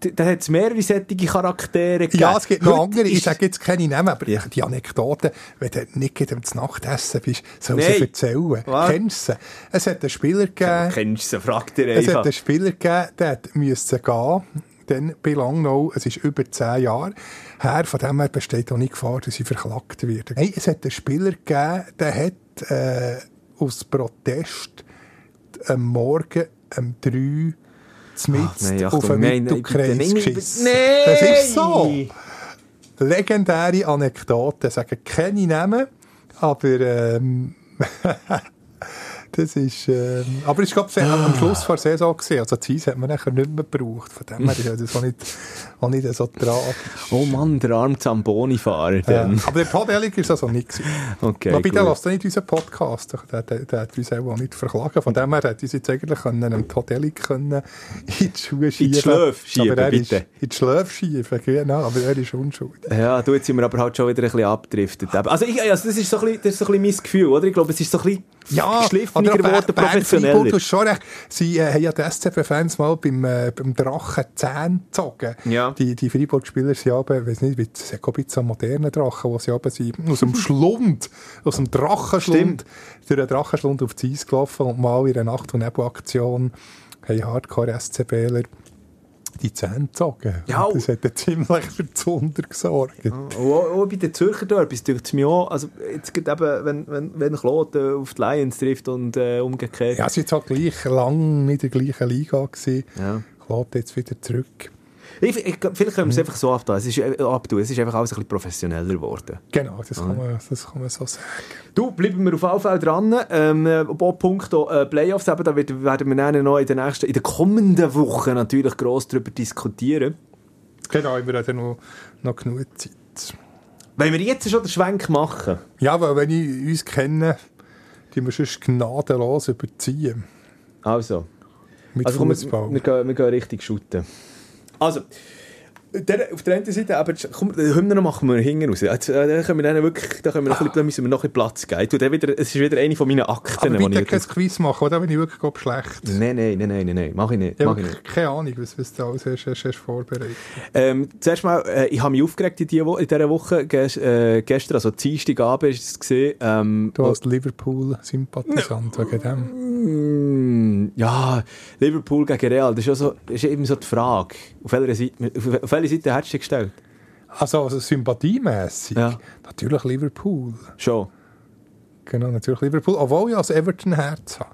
da hat es mehrere solche Charaktere gegeben. Ja, es gibt noch Heute andere. Ich sage jetzt keine Namen, aber ich- die Anekdoten, wenn du nicht gerade zum Nachtessen bist, soll Nein. sie erzählen. Was? Kennst du sie? Es hat einen Spieler gegeben, Kennst du sie, frag dir es hat einfach. einen Spieler gegeben, der müssen gehen. Dann bei Langnau, es ist über zehn Jahre her, von dem her besteht auch nicht Gefahr, dass sie verklagt werden. Nein, es hat einen Spieler gegeben, der hat äh, aus Protest am Morgen um drei Zmitzt nein, auf einen Mittelkreis geschissen. nein! Das ist so. Legendäre Anekdote, sagen keine Namen, aber ähm, (laughs) das ist, ähm, aber war glaube am Schluss der Saison gewesen. also die Eis hat man nachher nicht mehr gebraucht, von dem her ist das auch nicht, auch nicht so tragisch. Oh Mann, der arme Zamboni-Fahrer. Ja. Aber der Todd Ellig ist also nicht gewesen. Okay, der gut. lässt nicht unseren Podcast. Der, der, der hat uns auch nicht verklagen. Von dem her hätte uns jetzt eigentlich können, einem können in die Schuhe schieben die Schläfe schieben, aber bitte. Ist, in die Schläfe schieben, genau. Aber er ist unschuldig. Ja, du, jetzt sind wir aber halt schon wieder ein bisschen abgedriftet. Also, ich, also das, ist so ein bisschen, das ist so ein bisschen mein Gefühl, oder? Ich glaube, es ist so ein bisschen Ja, geschliffener oder geworden, Bern- Bern Freiburg, professioneller. Du hast schon recht. Sie äh, haben ja die SCP-Fans mal beim, äh, beim Drachen Zähne gezogen. Ja. Die, die Freiburg-Spieler sind aber, ich weiß nicht, wie- es ist ein bisschen ein moderner Drachen, wo sie aber sind, aus dem Schlund, aus dem Drachenschlund, durch den Drachenschlund auf die Eis gelaufen und mal in einer Nacht- und Nebelaktion haben Hardcore-SCBler die Zähne gezogen. Ja. Und Das hat ziemlich für Zunder gesorgt. Auch, auch bei den Zürcher Derbys tut es mir auch, also jetzt geht eben, wenn, wenn, wenn Kloten auf die Lions trifft und äh, umgekehrt. Ja, sie waren halt gleich lang in der gleichen Liga. Gewesen. Ja. Klar, jetzt wieder zurück. Ich, ich, vielleicht können wir es einfach so abtun. Es ist, äh, abtun. Es ist einfach alles ein bisschen professioneller geworden. Genau, das kann, man, das kann man so sagen. Du, bleiben wir auf jeden Fall dran. Ähm, äh, auch Punkt äh, Playoffs, eben, da wird, werden wir dann noch in den, nächsten, in den kommenden Wochen natürlich gross darüber diskutieren. Genau, wir haben noch, noch genug Zeit. Wenn wir jetzt schon den Schwenk machen, Ja, weil wenn ich uns kenne, die wir sonst gnadenlos überziehen. also, Mit also komm, wir, wir, gehen, wir gehen richtig shooten. Also, der, auf der einen Seite, aber komm, die Hymne machen wir hinten raus. Äh, Da, können wir dann wirklich, da, können wir noch ein bisschen, da müssen wir noch ein bisschen Platz geben. Wieder, es ist wieder eine von meinen Akten, Aber bitte ich kein. Quiz machen, oder? Wenn ich wirklich glaub, schlecht. Nein, nein, nein, nein, nein, nein, mach ich nicht. Ich habe keine Ahnung, was, was du alles hast, hast, hast vorbereitet. Ähm, zuerst mal, äh, ich habe mich aufgeregt in, die Wo in dieser Woche, ges äh, gestern, also Dienstagabend ist es gesehen, ähm, Du als Liverpool-Sympathisant wegen dem. Mm, ja, Liverpool gegen Real, das ist, ja so, das ist eben so die Frage. Auf welcher Seite, auf, auf welche Seite hättest du gestellt? Also, also sympathiemässig. Ja. Natürlich Liverpool. Schon. Genau, natürlich Liverpool. Obwohl ich als Everton-Herz habe.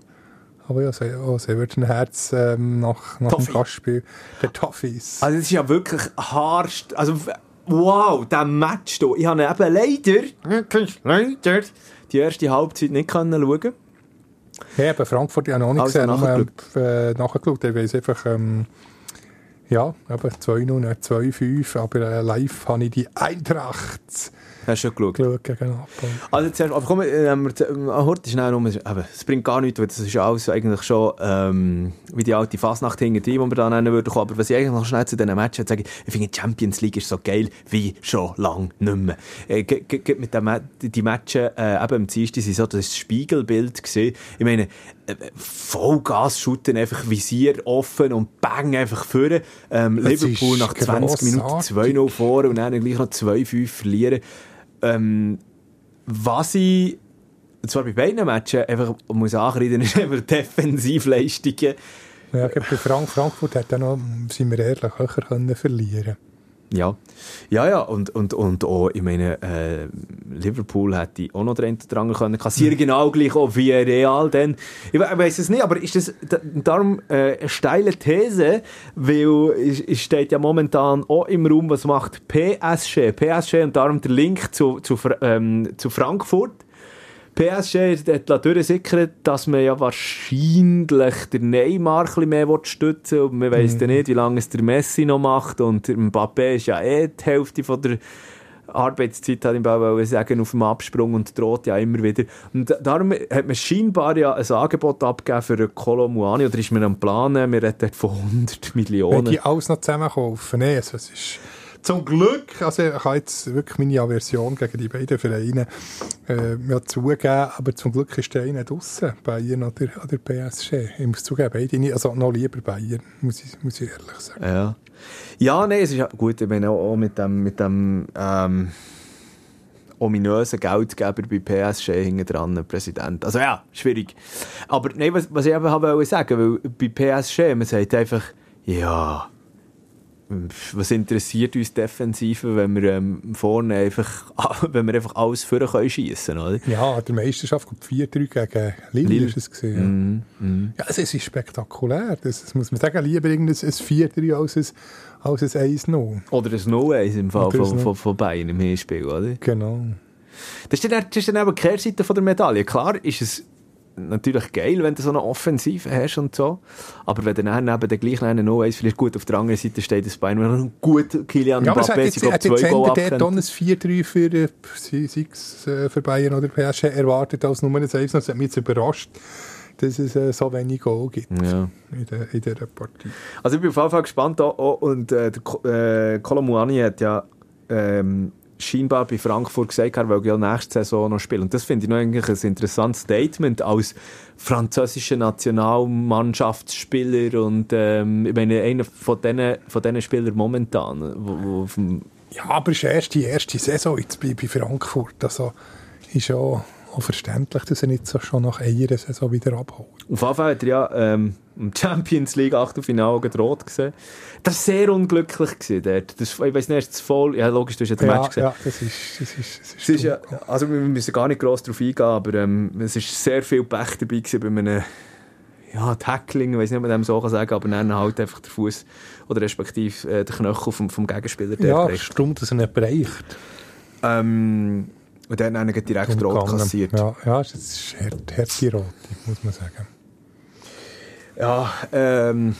Aber ja, als als Everton-Herz ähm, nach, nach dem. Gastspiel der Toffees. Also das ist ja wirklich harst. Also wow, der Match hier. Ich habe eben leider, leider, die erste Halbzeit nicht können schauen. Ja, eben Frankfurt ja noch nicht Also gesehen, nachgeschaut. äh, nachgeschaut. Ich weiss einfach, ähm, Ja, eben 2-0, nicht 2-5, aber äh, live habe ich die Eintracht Hast du schon geschaut? geschaut gegen Napoli. Also zuerst, aber komm, ähm, wir- heute schnell um, aber es bringt gar nichts, weil das ist alles eigentlich schon ähm, wie die alte Fasnacht hinter die, die wir da nennen würden. Aber was ich eigentlich noch schnell zu diesen Matches sage, ich finde, die Champions League ist so geil wie schon lange nicht mehr. Äh, mit den Ma die Matches äh, eben am Dienstag sind so das Spiegelbild gesehen. Ich meine, äh, Vollgas shooten, einfach Visier offen und bang einfach vorne. Ähm, Liverpool nach 20 Minuten grossartig. 2-0 vor und dann gleich noch 2-5 verlieren. Ähm, was ich und zwar bei beiden Matches einfach muss ankreiden, (laughs) ist einfach Defensivleistungen. Ja, ich glaube, bei Frank Frankfurt hat er noch, sind wir ehrlich, höher können verlieren Ja, ja, ja. Und, und, und auch, ich meine, äh, Liverpool hätte auch noch den anderen können kassieren, genau gleich auch wie Real. Dann. Ich, we- weiß es nicht, aber ist das da- darum äh, eine steile These, weil es, steht ja momentan auch im Raum, was macht PSG? PSG und darum der Link zu, zu, ähm, zu Frankfurt. PSG hat durchgesickert, dass man ja wahrscheinlich den Neymar ein mehr stützen will. Und man weiss dann nicht, wie lange es der Messi noch macht. Und Mbappé ist ja eh die Hälfte von der Arbeitszeit, hat ich mal sagen, auf dem Absprung und droht ja immer wieder. Und darum hat man scheinbar ja ein Angebot abgegeben für Kolomuani. Oder ist man am Planen? Wir reden von 100 Wenn Millionen. die alles noch zusammen kaufen, nee, also es ist zum Glück, also ich habe jetzt wirklich meine Aversion gegen die beiden Vereine äh, zugeben, aber zum Glück ist der eine draussen, Bayern oder, oder PSG. Ich muss zugeben, beide nicht, also noch lieber Bayern, muss ich, muss ich ehrlich sagen. Ja. Ja, nein, es ist gut, ich meine auch, mit dem, mit dem ähm, ominösen Geldgeber bei PSG hinten dran, Präsident. Also ja, schwierig. Aber nein, was, was ich eben wollte sagen, weil bei PSG, man sagt einfach, ja, was interessiert uns Defensive, wenn wir ähm, vorne einfach, (laughs) wenn wir einfach alles vorne können schiessen, oder? Ja, der Meisterschaft kommt 4-3 gegen Lille, Lille. ist es gesehen. Mhm, mhm. Ja, es ist spektakulär, das, das muss man sagen, lieber irgendein ein 4-3 als ein, als ein 1-0. Oder ein No-Ace im Fall von, von, von Bayern im Hinspiel, oder? Genau. Das ist dann, das ist dann eben die Kehrseite von der Medaille. Klar ist es natürlich geil, wenn du so eine Offensive hast und so. Aber wenn du dann neben der gleichen einen no ist, vielleicht gut auf der anderen Seite steht das Bein, wenn gut Kilian Ja, hat Mbappé, jetzt, ich glaube, hat jetzt zwei Goal abkennt. ein 4-3 für, äh, es, äh, für Bayern oder PSG erwartet als Nummer 1. Das hat mich jetzt überrascht, dass es äh, so wenig Goal gibt Ja. in, der, in dieser Partie. Also ich bin auf jeden Fall gespannt. Auch, und äh, der äh, Kolomuani hat ja ähm, scheinbar bei Frankfurt gesagt, er will ja nächste Saison noch spielen. Und das finde ich noch eigentlich ein interessantes Statement als französischer Nationalmannschaftsspieler und ähm, ich meine, einer von diesen, von diesen Spielern momentan, wo, wo Ja, aber es ist erst die erste Saison jetzt bei, bei Frankfurt. Also ist ja auch verständlich, dass er nicht so schon nach einer Saison wieder abholt. Auf Fall hat er ja ähm, im Champions League Achtelfinale gedroht gesehen. Das war sehr unglücklich gewesen dort. Das, ich weiß nicht, das voll, ja logisch, du hast ja den Ja, Match gesehen. ja, das ist, das ist, das ist, ist ja, also wir müssen gar nicht gross darauf eingehen, aber ähm, es ist sehr viel Pech dabei gewesen bei einem ja, Tackling, ich weiß nicht, ob man dem so kann sagen, aber dann halt einfach der Fuß oder respektive äh, der Knöchel vom, vom Gegenspieler ja, ist dumm, dass er nicht bereicht. Ähm, und dann hat er direkt rot kassiert. Ja, ja, das ist hart- harte Rote, muss man sagen. Ja, ähm,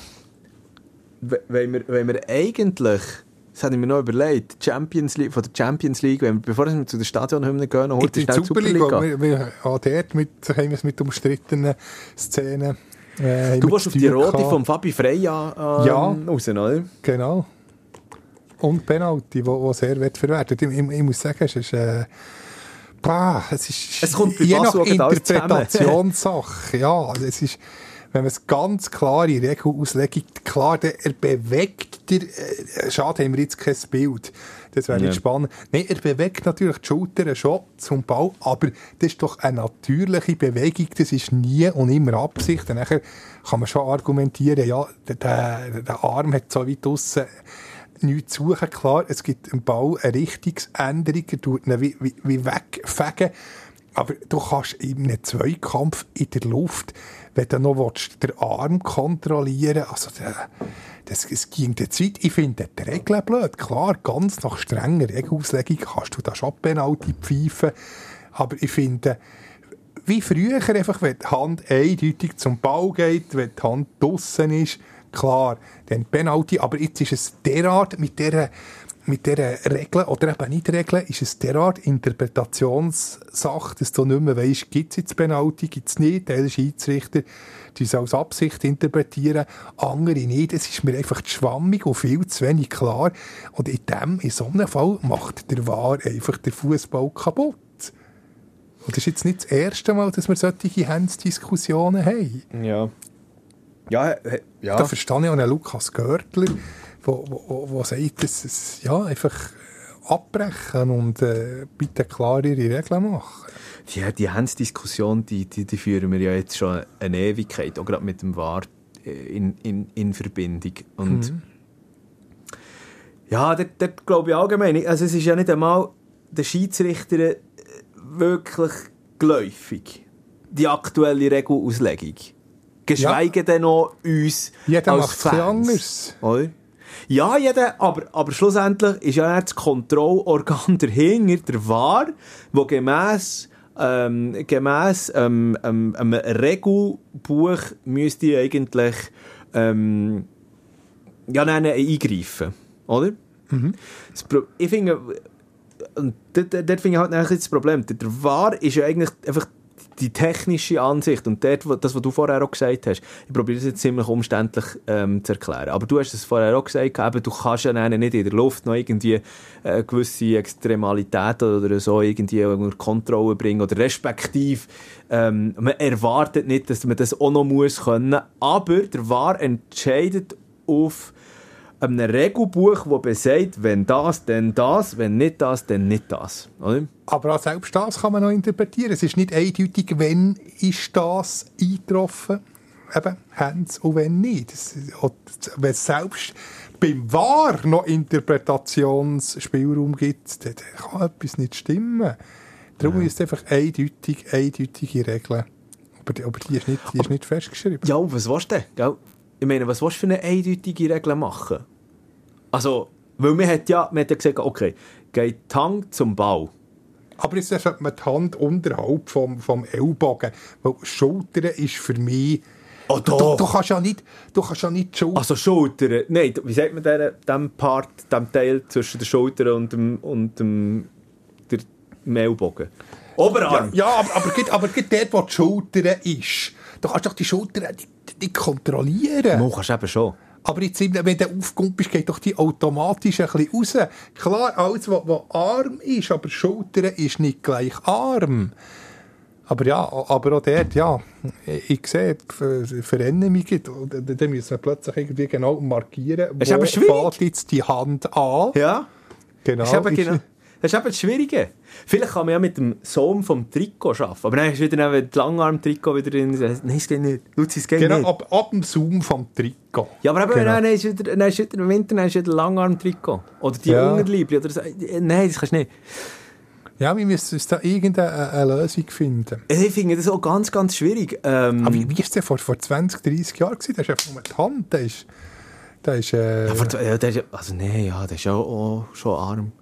we- wenn wir, wenn wir eigentlich, das hatte ich mir noch überlegt, Champions League, von der Champions League, wenn wir, bevor wir zu der Stadionhymne gehen, noch heute schnell die Superliga, wir, wir, auch dort mit, haben wir es mit umstrittenen Szenen. Äh, haben Du wir warst auf die rote gehabt. vom Fabi Freya ähm, Ja. raus, oder? Genau. Und Penalty, wo sehr wird verwertet. Ich, ich, ich muss sagen, es ist, äh, bah, es ist Es kommt je nach. Interpretationssache. ja, also es ist, wenn man es ganz klar in Regelauslegung, klar, der, er bewegt, der, äh, schade haben wir jetzt kein Bild. Das wäre Ja. nicht spannend. Nein, er bewegt natürlich die Schultern schon zum Ball, aber das ist doch eine natürliche Bewegung, das ist nie und immer Absicht. Und nachher kann man schon argumentieren, ja, der, der, der Arm hat so weit draussen nichts zu suchen. Klar, es gibt im Ball eine Richtungsänderung, er tut ihn wie, wie, wie wegfegen. Aber du kannst in einem Zweikampf in der Luft, wenn du noch willst, den Arm kontrollieren also der, das, es ging der Zeit. Ich finde die Regeln blöd. Klar, ganz nach strenger Regelauslegung kannst du da schon Penalty pfeifen. Aber ich finde, wie früher einfach, wenn die Hand eindeutig zum Ball geht, wenn die Hand draussen ist, klar, dann Penalty, aber jetzt ist es derart mit dieser mit dieser Regel, oder eben nicht Regel, ist es derart Interpretationssache, dass du nicht mehr weisst, gibt es jetzt Penalty, gibt es nicht, der Schiedsrichter, die es als Absicht interpretieren, andere nicht, es ist mir einfach zu schwammig und viel zu wenig klar und in dem, in so einem Fall macht der Wahr einfach den Fußball kaputt. Und das ist jetzt nicht das erste Mal, dass wir solche Hands-Diskussionen haben. Ja. Ja, ja. Da verstehe ich auch einen Lukas Görtler, wo sagt, dass es ja, einfach abbrechen und äh, bitte klar ihre Regeln machen. Die, die Hands-Diskussion, die, die, die führen wir ja jetzt schon eine Ewigkeit, auch gerade mit dem VAR äh, in, in, in Verbindung. Und Mhm. ja, dort, dort glaube ich allgemein, also es ist ja nicht einmal der Schiedsrichter äh, wirklich geläufig, die aktuelle Regelauslegung. Geschweige denn noch uns Jeder als macht Fans. anders. Oder? Ja, jeder, aber, aber schlussendlich ist ja das Kontrollorgan (laughs) dahinter, der VAR, wo gemäss ähm, gemäss ähm, ähm, einem Regelbuch müsste eigentlich ähm, ja, nein, nein, eingreifen, oder? Pro ich finde, und dort, dort finde ich halt das Problem. Der VAR ist ja eigentlich einfach die technische Ansicht und dort, das, was du vorher auch gesagt hast, ich probiere das jetzt ziemlich umständlich ähm, zu erklären, aber du hast es vorher auch gesagt, eben, du kannst ja nicht in der Luft noch irgendwie äh, gewisse Extremalitäten oder so irgendwie unter Kontrolle bringen oder respektive ähm, man erwartet nicht, dass man das auch noch muss können, aber der VAR entscheidet auf einem Regelbuch, das besagt, wenn das, dann das, wenn nicht das, dann nicht das. Oder? Aber auch selbst das kann man noch interpretieren. Es ist nicht eindeutig, wenn ist das eingetroffen, eben, Hands und wenn nicht. Es, wenn es selbst beim Wahr noch Interpretationsspielraum gibt, dann kann etwas nicht stimmen. Darum ist es einfach eindeutig, eindeutige Regeln. Aber die, aber die ist nicht, die ist nicht festgeschrieben. Ja, was willst du denn? Gell? Ich meine, was willst du für eine eindeutige Regel machen? Also, weil man hat ja, man hat ja gesagt, okay, geht die Hand zum Bau. Aber jetzt sollte man die Hand unterhalb vom, vom Ellbogen, weil Schulter ist für mich... Oh, Du, du kannst ja nicht, du kannst ja nicht die Schulter... Also Schultern. Nein, wie sagt man dem Part, dem Teil zwischen der Schulter und dem, und dem der dem Ellbogen? Oberarm. Ja, aber, aber, gerade- aber gerade dort, wo die Schulter ist, da kannst du doch die Schulter nicht, nicht kontrollieren. Mo kannst du eben schon. Aber jetzt, wenn du aufkommt bist, geht doch die automatisch ein bisschen raus. Klar, alles, was, was Arm ist, aber Schulter ist nicht gleich Arm. Aber ja, aber auch dort, ja, ich sehe Ver- Veränderungen. Und Dann müssen wir plötzlich irgendwie genau markieren, ist aber schwierig. fährt jetzt die Hand an. Ja. Genau. Ist, eben ist- genau, das ist eben das Schwierige. Vielleicht kann man ja mit dem Sohn vom Trikot arbeiten. Aber dann ist wieder das Langarm-Trikot wieder drin. Nein, es geht nicht. Luzi, es geht Genau, nicht. ab, ab dem Zoom vom Trikot. Ja, aber eben, Genau. nein, dann ist wieder, dann ist wieder im Winter dann ist wieder Langarm-Trikot. Oder die Ja. Unterliebli. Oder so. Nein, das kannst du nicht. Ja, wir müssen uns da irgendeine eine Lösung finden. Ich finde das auch ganz, ganz schwierig. Ähm, Aber wie war es denn vor, vor 20, 30 Jahren? gewesen? Das ist einfach nur die Hand. Das ist, das ist, äh, ja, aber, ja, der ist, also nein, ja, der ist ja auch schon arm.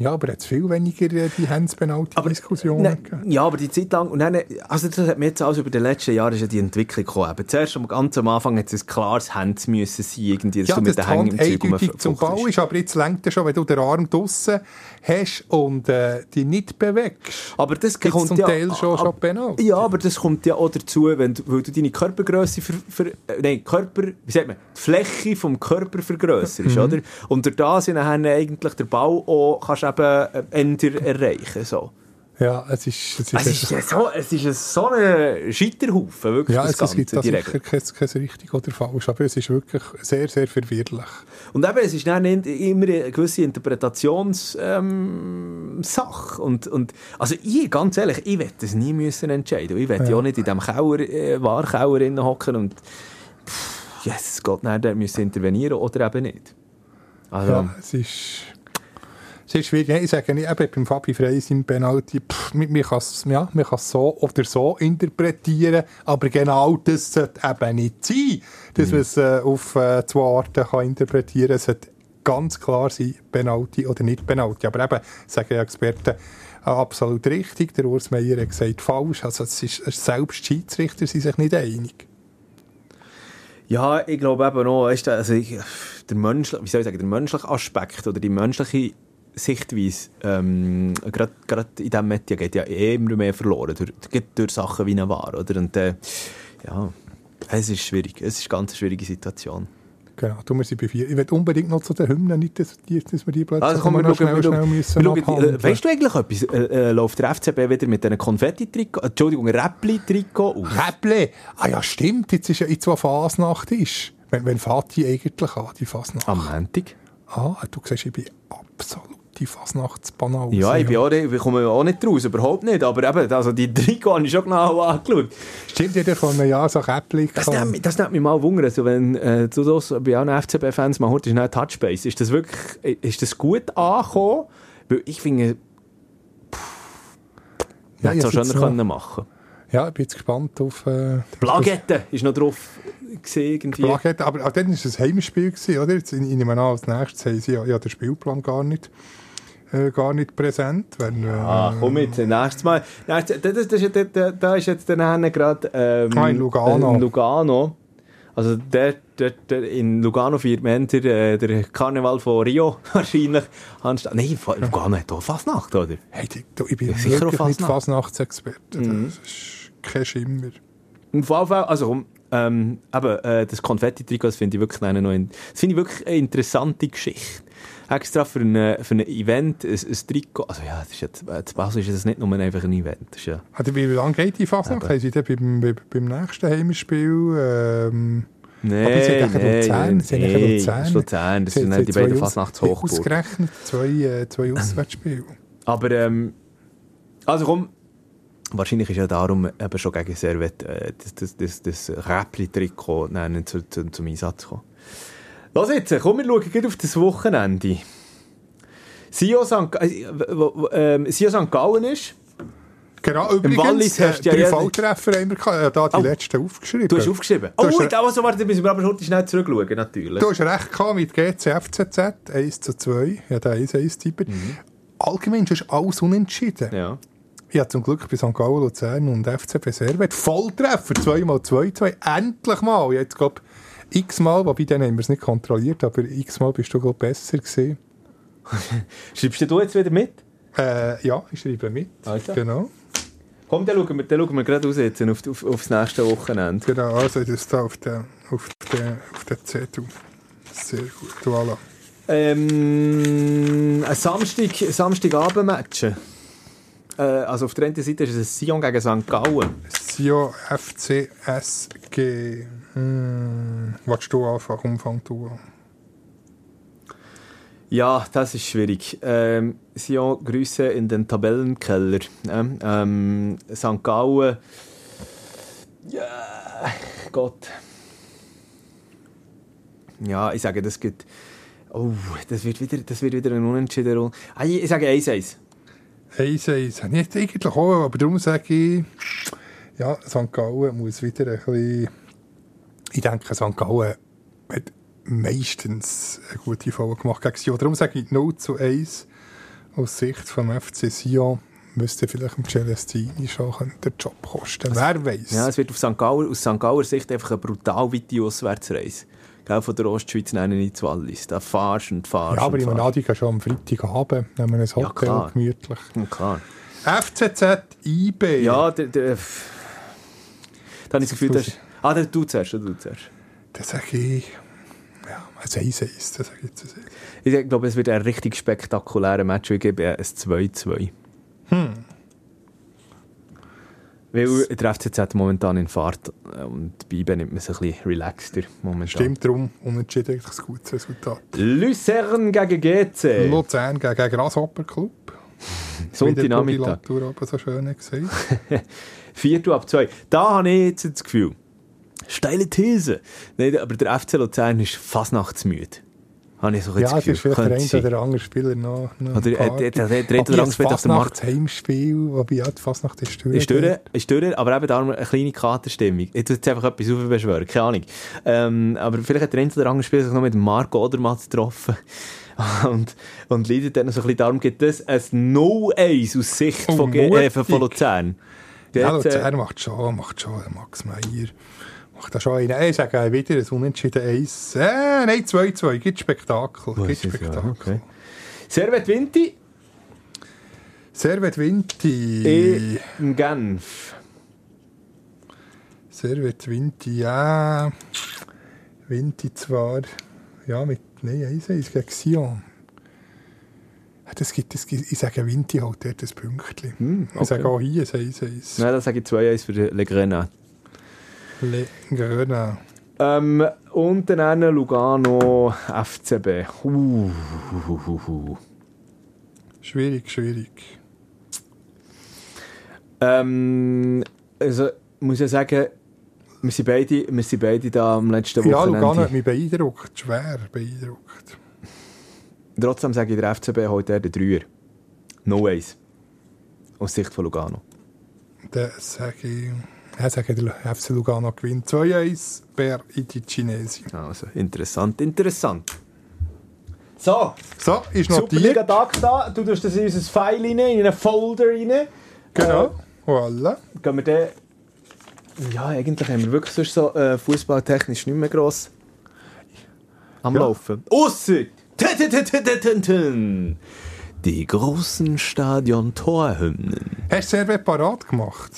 Ja, aber es viel weniger äh, die Hands-Penalty-Diskussionen Nein, gegeben. ja, aber die Zeit lang, und dann, also das hat mir jetzt alles über die letzten Jahre ist ja die Entwicklung gekommen. Eben, zuerst am, ganz am Anfang hat es ein klares Hand müssen sein, irgendwie, dass Ja, du mit den Hängen im Zeug eindeutig zum. Ball ist, aber jetzt längt es schon, wenn du den Arm draussen hast und äh, dich nicht bewegst. Aber das Gibt's kommt zum ja... Teil schon- ab- schon. Ja, aber das kommt ja auch dazu, wenn du, weil du deine Körpergröße ver, ver, äh, nein, Körper, wie sagt man, die Fläche vom Körper vergrösserst, Mhm. oder? Und durch das sind dann eigentlich der Ball auch, kannst eben äh, Ender erreichen, so. Ja, es ist... Es ist, Es ist, so, es ist ein so ein Scheiterhaufen, wirklich, ja, das es, Ganze, gibt da sicher kein, kein richtig oder falsch, aber es ist wirklich sehr, sehr verwirrlich. Und eben, es ist dann immer eine gewisse Interpretationssache. Ähm, und, und, also ich, ganz ehrlich, ich werde das nie müssen entscheiden. Ich werde ja. Auch nicht in diesem Kauer, äh, drinnen hocken und pff, yes, Gott, nein, der müssen intervenieren oder eben nicht. Also, Ja, es ist... Es ist schwierig. Ich sage nicht, eben beim Fabi Frey sein Penalty, pff, man man kann es ja, man so oder so interpretieren, aber genau das sollte eben nicht sein, dass man es äh, auf äh, zwei Arten kann interpretieren kann. Es sollte ganz klar sein, Penalty oder nicht Penalty. Aber eben, sagen ja Experten, äh, absolut richtig. Der Urs Meier hat gesagt, falsch. Also es ist, selbst die Schiedsrichter sind sich nicht einig. Ja, ich glaube eben noch, weißt du, also ich, der menschliche, wie soll ich sagen, der menschliche Aspekt oder die menschliche Sichtweise, ähm, gerade in diesem Metier geht ja immer mehr verloren, durch, durch Sachen wie eine Ware, oder? Und äh, ja, es ist schwierig, es ist eine ganz schwierige Situation. Genau, du, wir sind bei vier. Ich will unbedingt noch zu den Hymnen, nicht, dass, dass wir die plötzlich also, komm, wir schauen, schnell, wir schnell müssen wir schauen, äh, Weißt du eigentlich etwas? Äh, äh, läuft der FCB wieder mit einem Konfetti-Trikot, Entschuldigung, Räppli-Trikot auf? Räppli? Ah ja, stimmt, jetzt ist ja in zwei Fasnacht ist. Wenn, wenn fährt die eigentlich an, die Fasnacht? Am Montag. Ah, du siehst, ich bin absolut die Fasnachtsbanause. Ja, ich, bin auch, ich komme auch nicht raus, überhaupt nicht. Aber eben, also die Trikot habe ich schon genau (laughs) angeschaut. Stimmt, jeder von einem Jahr so Käppli das, nimmt, das nimmt mich mal Wunder. Also wenn äh, du das bei allen FCB-Fans mal hörst, ist nicht Touchbase. Ist das wirklich ist das gut angekommen? Weil ich finde, ja, hätte es auch schöner können machen Ja, ich bin jetzt gespannt auf... Äh, Plagette ist noch drauf gesehen. Plagette, aber auch dann war es ein Heimspiel, gewesen, oder? Jetzt in, in einem als nächstes haben sie ja, ja den Spielplan gar nicht äh, gar nicht präsent. Wenn, äh, ah, komm jetzt, nächstes Mal. Nächstes, das, das, das, das, da ist jetzt dann gerade ähm, ah, in Lugano. Äh, Lugano. Also der, der, der, in Lugano feiert man der, äh, der Karneval von Rio (laughs) wahrscheinlich. Nein, Lugano hat auch Fasnacht, oder? Hey, ich bin ja, sicher wirklich nicht Fasnachtsexperte. Mhm. Das ist kein Schimmer. Auf jeden Fall, also ähm, eben, äh, das Konfetti-Trikot, finde ich wirklich eine, das finde ich wirklich eine interessante Geschichte extra für ein, für ein Event ein, ein Trikot. Also ja, das ist jetzt, zu Basel ist das nicht nur einfach ein Event. Das ist ja, also, wie lange geht die Fasnacht? Haben Sie beim, beim, nächsten Heimspiel... Ähm Nein, aber sie haben nee, Luzern. Sie haben nee, Luzern. Das Luzern. Das sind die beiden Fasnachtshochburgen. Ausgerechnet zwei, äh, zwei (clears throat) Auswärtsspiele. Aber, ähm, also komm, wahrscheinlich ist ja darum eben schon gegen Servet äh, das, das, das, das Räppli-Trikot zu, zu, zum Einsatz gekommen. Los jetzt, komm, wir schauen auf das Wochenende. Sio St. Äh, äh, St. Gallen ist. Genau, übrigens, äh, drei Volltreffer haben wir gehabt. da die oh. letzten aufgeschrieben. Du hast aufgeschrieben? Du oh, hast also, warte, müssen wir aber heute schnell zurückschauen, natürlich. Du hast recht gehabt mit GCFCZ, 1 zu 2. Ja, der 1 1 tipper mhm. Allgemein ist alles unentschieden. Ja. Ich habe zum Glück bei St. Gallen, Luzern und FCB Servet Volltreffer, 2 mal 2 2 Endlich mal. Jetzt, glaube x-mal, wobei dann haben wir es nicht kontrolliert, aber x-mal bist du, glaube besser gewesen. (laughs) Schreibst du jetzt wieder mit? Äh, ja, ich schreibe mit. Also. Genau. Komm, dann schauen wir, dann schauen wir gerade aus jetzt auf, auf, aufs nächste Wochenende. Genau, also das da auf den, auf den, auf den Zettel. Sehr gut, voilà. Ähm, ein Samstag, Samstagabend-Match. Äh, also auf der einen Seite ist es Sion gegen St. Gallen. Sion FCSG. Hm, willst du anfangen? Umfang du. Ja, das ist schwierig. Ähm, Sion, Grüße in den Tabellenkeller. Ähm, ähm, St. Gallen. Ja, Gott. Ja, ich sage, das geht. Oh, das wird wieder, das wird wieder ein Unentschieden. Ah, ich sage 1-1. 1-1. Nicht eigentlich auch, aber darum sage ich, ja, St. Gallen muss wieder ein bisschen ich denke, St. Gallen hat meistens eine gute Folge gemacht gegen Sion. Darum sage ich 0 zu 1 aus Sicht vom FC Sion müsste vielleicht im Celestini schon den Job kosten. Wer weiß. Ja, es wird auf St. Galler, aus St. Galler Sicht einfach eine brutal weite Auswärtsreise. Gell, von der Ostschweiz nicht zu Wallis. Da fahrst und fahrst. Ja, aber ich meine, die schon am Freitagabend nehmen wir ein Hotel ja, gemütlich. Ja, klar. FCZ IB. Ja, der, der, da habe ich das Gefühl, dass Ah, dann du zuerst, du zuerst. Dann sage ich, ja, ein 1-1, das sage ich jetzt. Ich glaube, es wird ein richtig spektakulärer Match. Ich gebe ein 2-2. Hm. Weil der FCZ momentan in Fahrt und bei IBE nimmt man es ein bisschen relaxter momentan. Stimmt, darum unentschieden eigentlich ein gutes Resultat. Luzern gegen GC. Luzern gegen Grasshopper Club. (laughs) Sonntagnachmittag. Wie der so schön gesagt. (laughs) Viertel ab zwei. Da habe ich jetzt das Gefühl, steile These. Nein, aber der FC Luzern ist fast nachtsmüde. Habe ich so ja, es ist vielleicht der eine oder andere Spieler noch, noch Oder äh, der, der, der, der, der andere Spieler auf dem Markt. Heimspiel, wobei ja, die Fastnacht ist durch. Ist durch, ist durch, aber eben darum eine kleine Katerstimmung. Jetzt einfach etwas aufbeschwören, keine Ahnung. Ähm, aber vielleicht hat der eine oder andere Spieler sich noch mit Marco Odermatt getroffen. (laughs) und, und leidet dann so ein bisschen darum, gibt es ein No-Ace aus Sicht von, äh, von Luzern. Ja, Luzern macht schon, macht schon Max Meyer Macht da schon einen. Ich sage wieder ein Unentschieden 1. Äh, nein, 2-2. Gibt Spektakel. Gibt Spektakel. okay. Servet Vinti Servet Vinti. in Genf. Servet Vinti, ja. Vinti zwar. Ja, mit. Nein, 1-1 gegen Sion. Ja, Das gibt, das gibt, ich sage, Vinti halt dort ein Pünktchen. Hm, Ich sage auch hier ein 1-1. Nein, dann sage ich 2-1 für Le Grenat. Le Grena. Ähm, und dann Lugano FCB. Uh, uh, uh. Schwierig, schwierig. Ähm, also, muss ich sagen, wir sind beide, wir sind beide da am letzten Ja, Wochenende. Lugano hat mich beeindruckt. Schwer beeindruckt. Trotzdem sage ich, der FCB heute der Dreier. No ways. Aus Sicht von Lugano. Dann sage ich, ja, sage der FC Lugano gewinnt 2-1 per Itichinesi. Also, interessant, interessant. So, So, ist notiert. Superliga Tag da. Du tust das in unser File rein, in einen Folder rein. Genau. Voilà. Gehen wir dann... Ja, eigentlich haben wir wirklich sonst so äh, fußballtechnisch nicht mehr gross am Ja. Laufen. Ausser... Die großen Stadion-Torhymnen. Hast du Servet parat gemacht?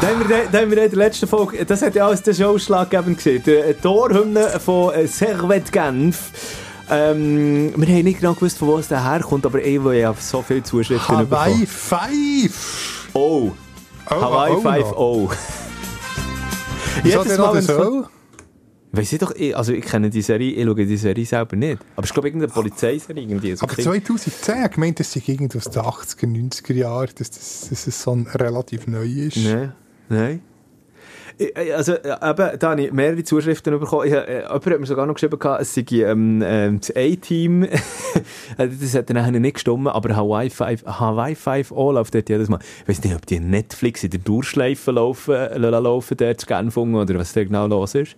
Da haben, wir, da haben wir in der letzten Folge, das hat ja alles der Showschlaggebend gesehen, die Torhymne von äh, Servet Genf. Ähm, wir haben nicht genau gewusst, von wo es herkommt, aber ich will ja so viele Zuschriften Hawaii bekommen. 5! Oh, Oh, Hawaii oh, 5 noch. oh. Wieso denn noch wenn's das kommt- O? Weiss ich doch, ich, also ich kenne die Serie, ich schaue die Serie selber nicht. Aber ich glaube, irgendeine Polizeiserie irgendwie. So Aber Kind- 2010, ich meinte, das sei irgendwie aus den 80er, 90er Jahren, dass, das, dass es so ein relativ neu ist. Nein, nein. Also, äh, eben, da habe ich mehrere Zuschriften bekommen. Ich, äh, jemand hat mir sogar noch geschrieben, es sei ähm, ähm, das A-Team. Äh, (laughs) das hat dann nicht gestimmt, aber Hawaii 5, Hawaii 5 O läuft dort jedes Mal. Ich weiß nicht, ob die Netflix in der Durchschleife laufen, äh, laufen dort zu Genfung oder was da genau los ist.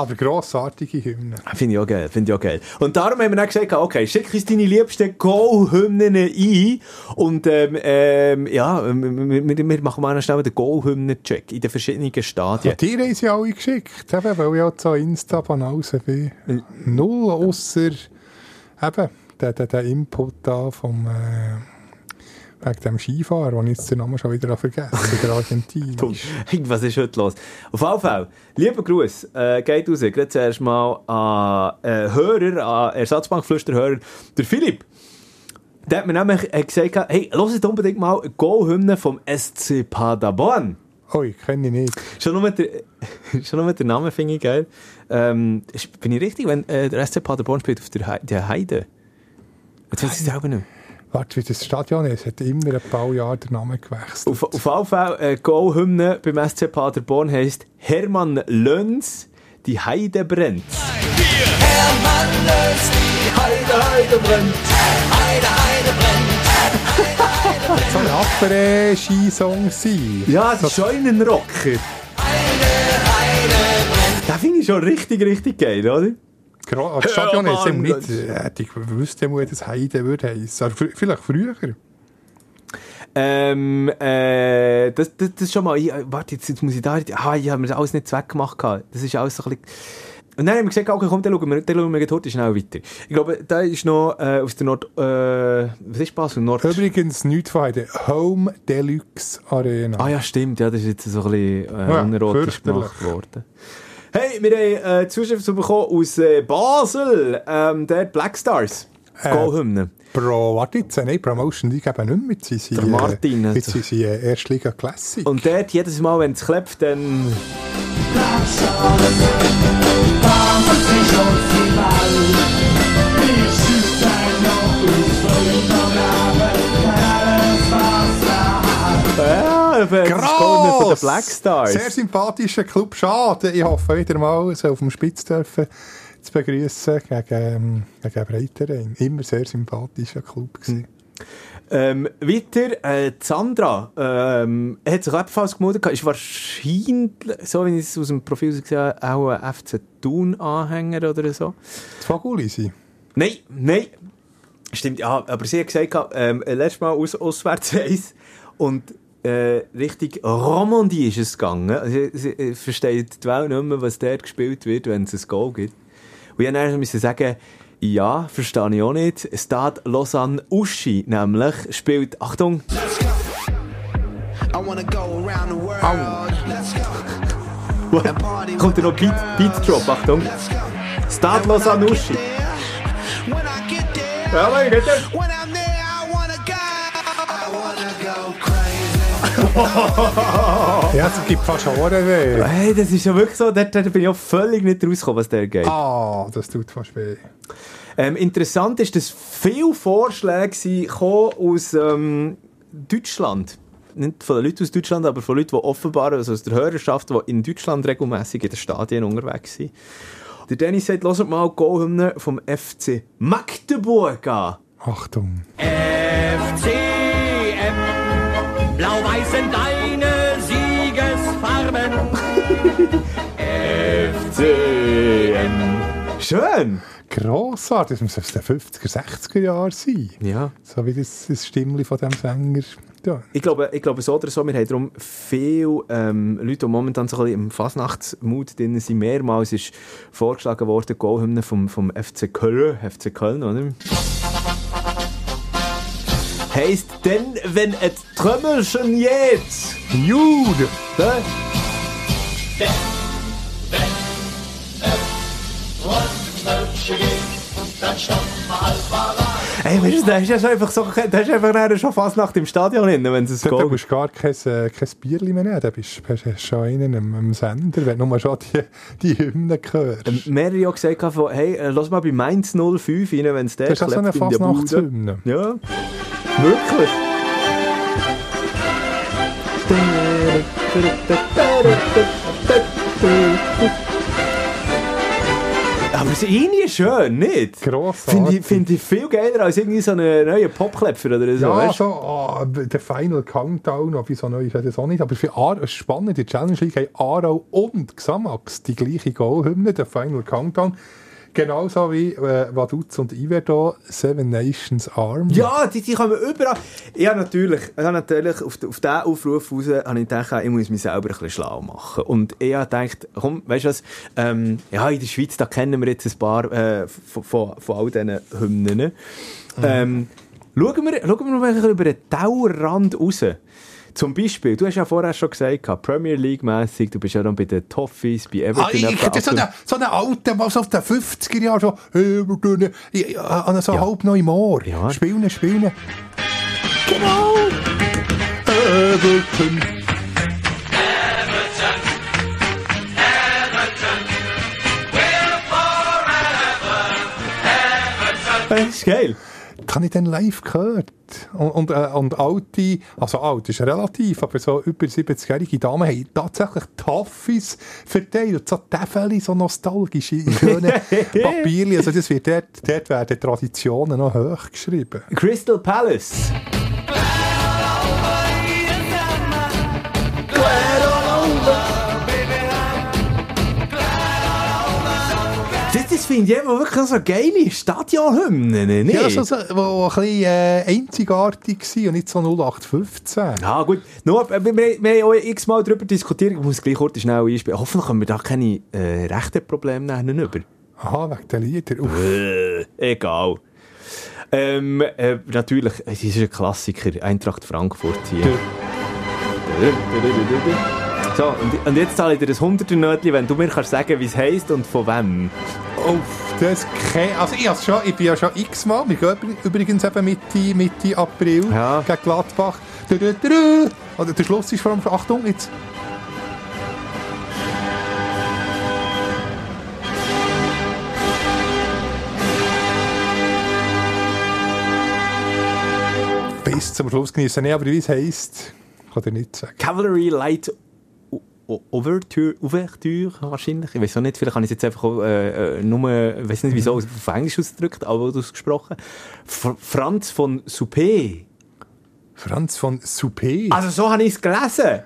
Aber grossartige Hymne. Finde ich auch geil, finde ich auch geil. Und darum haben wir dann gesagt, okay, schick uns deine liebsten Go-Hymnen ein und ähm, ähm, ja, wir, wir, wir machen mal schnell den Go-Hymnen-Check in den verschiedenen Stadien. Ja, die haben sie alle geschickt, eben, weil ich auch so Insta-Banause bin. Null, ausser eben der, der, der Input da vom äh, wegen dem Skifahrer, den ich jetzt den Namen schon wieder vergessen habe, der Argentin. (laughs) Was ist heute los? Auf jeden Fall, lieber Gruß, äh, geht raus, gerade zuerst mal an äh, Hörer, an Ersatzbankflüsterhörer, der Philipp. Der hat mir nämlich äh, gesagt, hey, hört unbedingt mal Go-Hymne vom SC Paderborn. Oh, ich kenne ihn nicht. Schon nur mit der, (laughs) schon nur der Namen finde ich geil. Ähm, bin ich richtig, wenn äh, der SC Paderborn spielt auf der, Hei- der Heide? Jetzt weiß ich selber nicht. Warte, wie das Stadion ist, hat immer ein paar Jahre den Namen gewechselt. Auf, auf jeden Fall, äh, Go-Hymne beim SC Paderborn heisst Hermann Löns, die Heide brennt. so ein Après-Ski-Song sein. Ja, das ist schon ein Rocker. Das finde ich schon richtig, richtig geil, oder? Das Stadion ist eben nicht, äh, hätte ich gewusst, wo das Heide würde heissen. Fr- Vielleicht früher. Ähm, äh, das, das, das ist schon mal, ich, äh, warte, jetzt, jetzt muss ich da, ah, ich habe mir das alles nicht weggemacht gehabt. Das ist alles so ein bisschen, und dann haben wir gesagt, okay, komm, dann schauen wir, dann schauen wir heute schnell weiter. Ich glaube, da ist noch, äh, aus der Nord, äh, was ist Basel? Nord, Übrigens nichts von Heide. Home Deluxe Arena. ah ja, stimmt, ja, das ist jetzt so ein bisschen, äh, Ja, gemacht worden. Hey, wir haben, äh, Zuschrift bekommen aus, äh, Basel, ähm, der Black Stars. Äh, Go-Hymne. Pro, warte jetzt, nein, Promotion League eben nicht mehr. Jetzt sind sie, Der Martin Äh, jetzt sind sie äh, Erstliga Classic. Und dort, jedes Mal, wenn es klebt, dann... Ja, ist Go-Hymne von den Black Stars. Sehr sympathischer Club. Schade. Ich hoffe wieder mal, so auf dem Spitz dürfen zu begrüßen gegen, ähm, gegen Breiterein. Immer sehr sympathischer Club gewesen. Ähm, weiter, äh, Sandra ähm, hat sich ebenfalls gemeldet. gehabt. Ist wahrscheinlich, so wie ich es aus dem Profil gesehen habe, auch ein FC Thun-Anhänger oder so. Das Vogulisi. Nein, nein. Stimmt, ja, aber sie hat gesagt, ähm, letztes Mal aus, auswärts eins und äh, Richtung Romandie ist es gegangen. Also, sie, sie versteht die Welt nicht mehr, was dort gespielt wird, wenn es ein Goal gibt. Und ich musste müssen sagen, ja, verstehe ich auch nicht. Stade Lausanne Uschi nämlich spielt, Achtung, party kommt da noch Beat, Beat. Drop, Achtung. Stade Lausanne Uschi. Ja, mein Gott. (laughs) Ja, es gibt fast Ohren weh. Hey, das ist ja wirklich so, dort, dort bin ich auch völlig nicht rausgekommen, was der geht. Ah, das tut fast weh. Ähm, interessant ist, dass viele Vorschläge sind gekommen aus ähm, Deutschland. Nicht von den Leuten aus Deutschland, aber von Leuten, die offenbar, also aus der Hörerschaft, die in Deutschland regelmäßig in den Stadien unterwegs sind. Der Dennis sagt, hört mal die Goalhymne vom FC Magdeburg an. Achtung. FCM, blau-weiß sind deine Siegesfarben. FCM. Schön! Grossartig, das muss aus den 50er, 60er Jahren sein. Ja. So wie das, das Stimmli von dem Sänger. Ja. Ich glaube, ich glaube so oder so, wir haben darum viele ähm, Leute, die momentan so ein bisschen im Fasnachtsmut drin sind. Mehrmals ist vorgeschlagen worden, die Goalhymne vom, vom FC Köln, FC Köln, oder? Heisst denn, wenn et Trümmelchen jetzt, Jude! ne? Ey, weißt du, da ist ja schon einfach so, da ist einfach schon fast nach dem Stadion hin, wenn es ein Da Goal musst du gar kein, äh, kein Bierli mehr nehmen. Da bist du schon einen am, am Sender, wenn du nur schon die, die Hymne hörst. Ähm, mehrere haben gesagt, von, hey, äh, lass mal bei Mainz 05 rein, wenn es der das ist so eine. Fasnachtshymne. Ja, wirklich. Aber es ist irgendwie schön, nicht? Grossartig. Finde ich, find ich viel geiler als irgendwie so einen neuen Popklepfer oder so, Ja, weißt so ah, der Final Countdown, ob so neu ist das auch nicht, aber für Aarau, es ist spannend, die Challenge League haben Aarau und Xamax die gleiche Goalhymne, der Final Countdown. Genauso wie äh, Vaduz und Iverdo, Seven Nations Army. Ja, die, die kommen überall. Habe natürlich, ich habe natürlich auf, auf diesen Aufruf raus, habe ich gedacht, ich muss mich selber ein bisschen schlau machen. Und ich habe gedacht, komm, weißt du was, ähm, ja, in der Schweiz, da kennen wir jetzt ein paar äh, von, von, von all diesen Hymnen. Ähm, schauen, wir, schauen wir mal über den Dauerrand raus. Zum Beispiel, du hast ja vorher schon gesagt, Premier League-mässig, du bist ja dann bei den Toffees, bei Everton. Ah, ich, ist so ab und- eine, so eine alte, was auf den 50er Jahren so, hey, wir tun, ich, an so Ja. halb neu im Ohr. Ja. Spielen, spielen. Genau. Everton. Das ist geil. Das habe ich dann live gehört. Und, und, äh, und alte, also alt ist relativ, aber so über 70-jährige Damen haben tatsächlich Toffees verteilt. So Täfeli, so nostalgische, (laughs) schöne (laughs) Papierli. Also das wird dort, dort werden Traditionen noch hochgeschrieben. Crystal Palace. Finde ich eben wirklich so geile Stadionhymnen, nicht? Ja, so, so, wo ein bisschen äh, einzigartig war und nicht so 0815. Ja, gut. Nur, äh, wir, wir, wir haben auch x-mal darüber diskutiert. Ich muss gleich kurz schnell einspielen. Hoffentlich haben wir da keine äh, rechten Probleme über. Aha, wegen der Lieder. Uff. Äh, egal. Ähm, äh, natürlich, es ist ein Klassiker. Eintracht Frankfurt hier. So, und, und jetzt zahle ich dir das 100er Nötchen, wenn du mir kannst sagen, wie es heisst und von wem. Uff, das kein, also ich, schon, ich bin ja schon x-mal, wir gehen übr- übrigens eben Mitte, Mitte April Ja. gegen Gladbach. Du, du, du, du. Oder der Schluss ist vor allem, Achtung, jetzt. Bis zum Schluss genießen. Nee, aber wie es heisst, kann ich nicht sagen. Cavalry Light O- O- Overture, Ouverture wahrscheinlich. Ich weiß auch nicht, vielleicht habe ich es jetzt einfach auch, äh, äh, nur, ich weiß nicht wieso, auf Englisch ausgedrückt, aber ausgesprochen. Fr Franz von Suppé. Franz von Suppé. Also so habe ich es gelesen.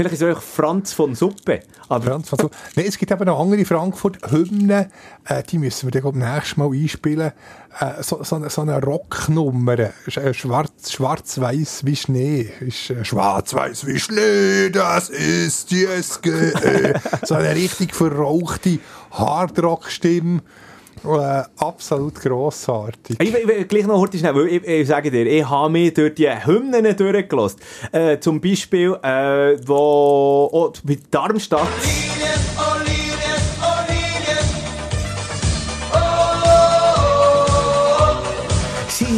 Vielleicht ist es auch Franz von Suppe. Aber Franz von Suppe. Nein, es gibt eben noch andere Frankfurt-Hymnen, äh, die müssen wir dann glaub, nächstes Mal einspielen. Äh, so, so, so eine Rocknummer, äh, schwarz, schwarz-weiß wie Schnee. Äh, schwarz-weiß wie Schnee, das ist die SGE. (laughs) so eine richtig verrauchte Hardrock-Stimme. Äh, absolut grossartig. Ich will gleich noch kurz schnell, weil ich, ich sage dir, ich habe mir durch die Hymnen durchgelassen. Äh, zum Beispiel, äh, wo, oh, mit Darmstadt. Olivien, Olivien.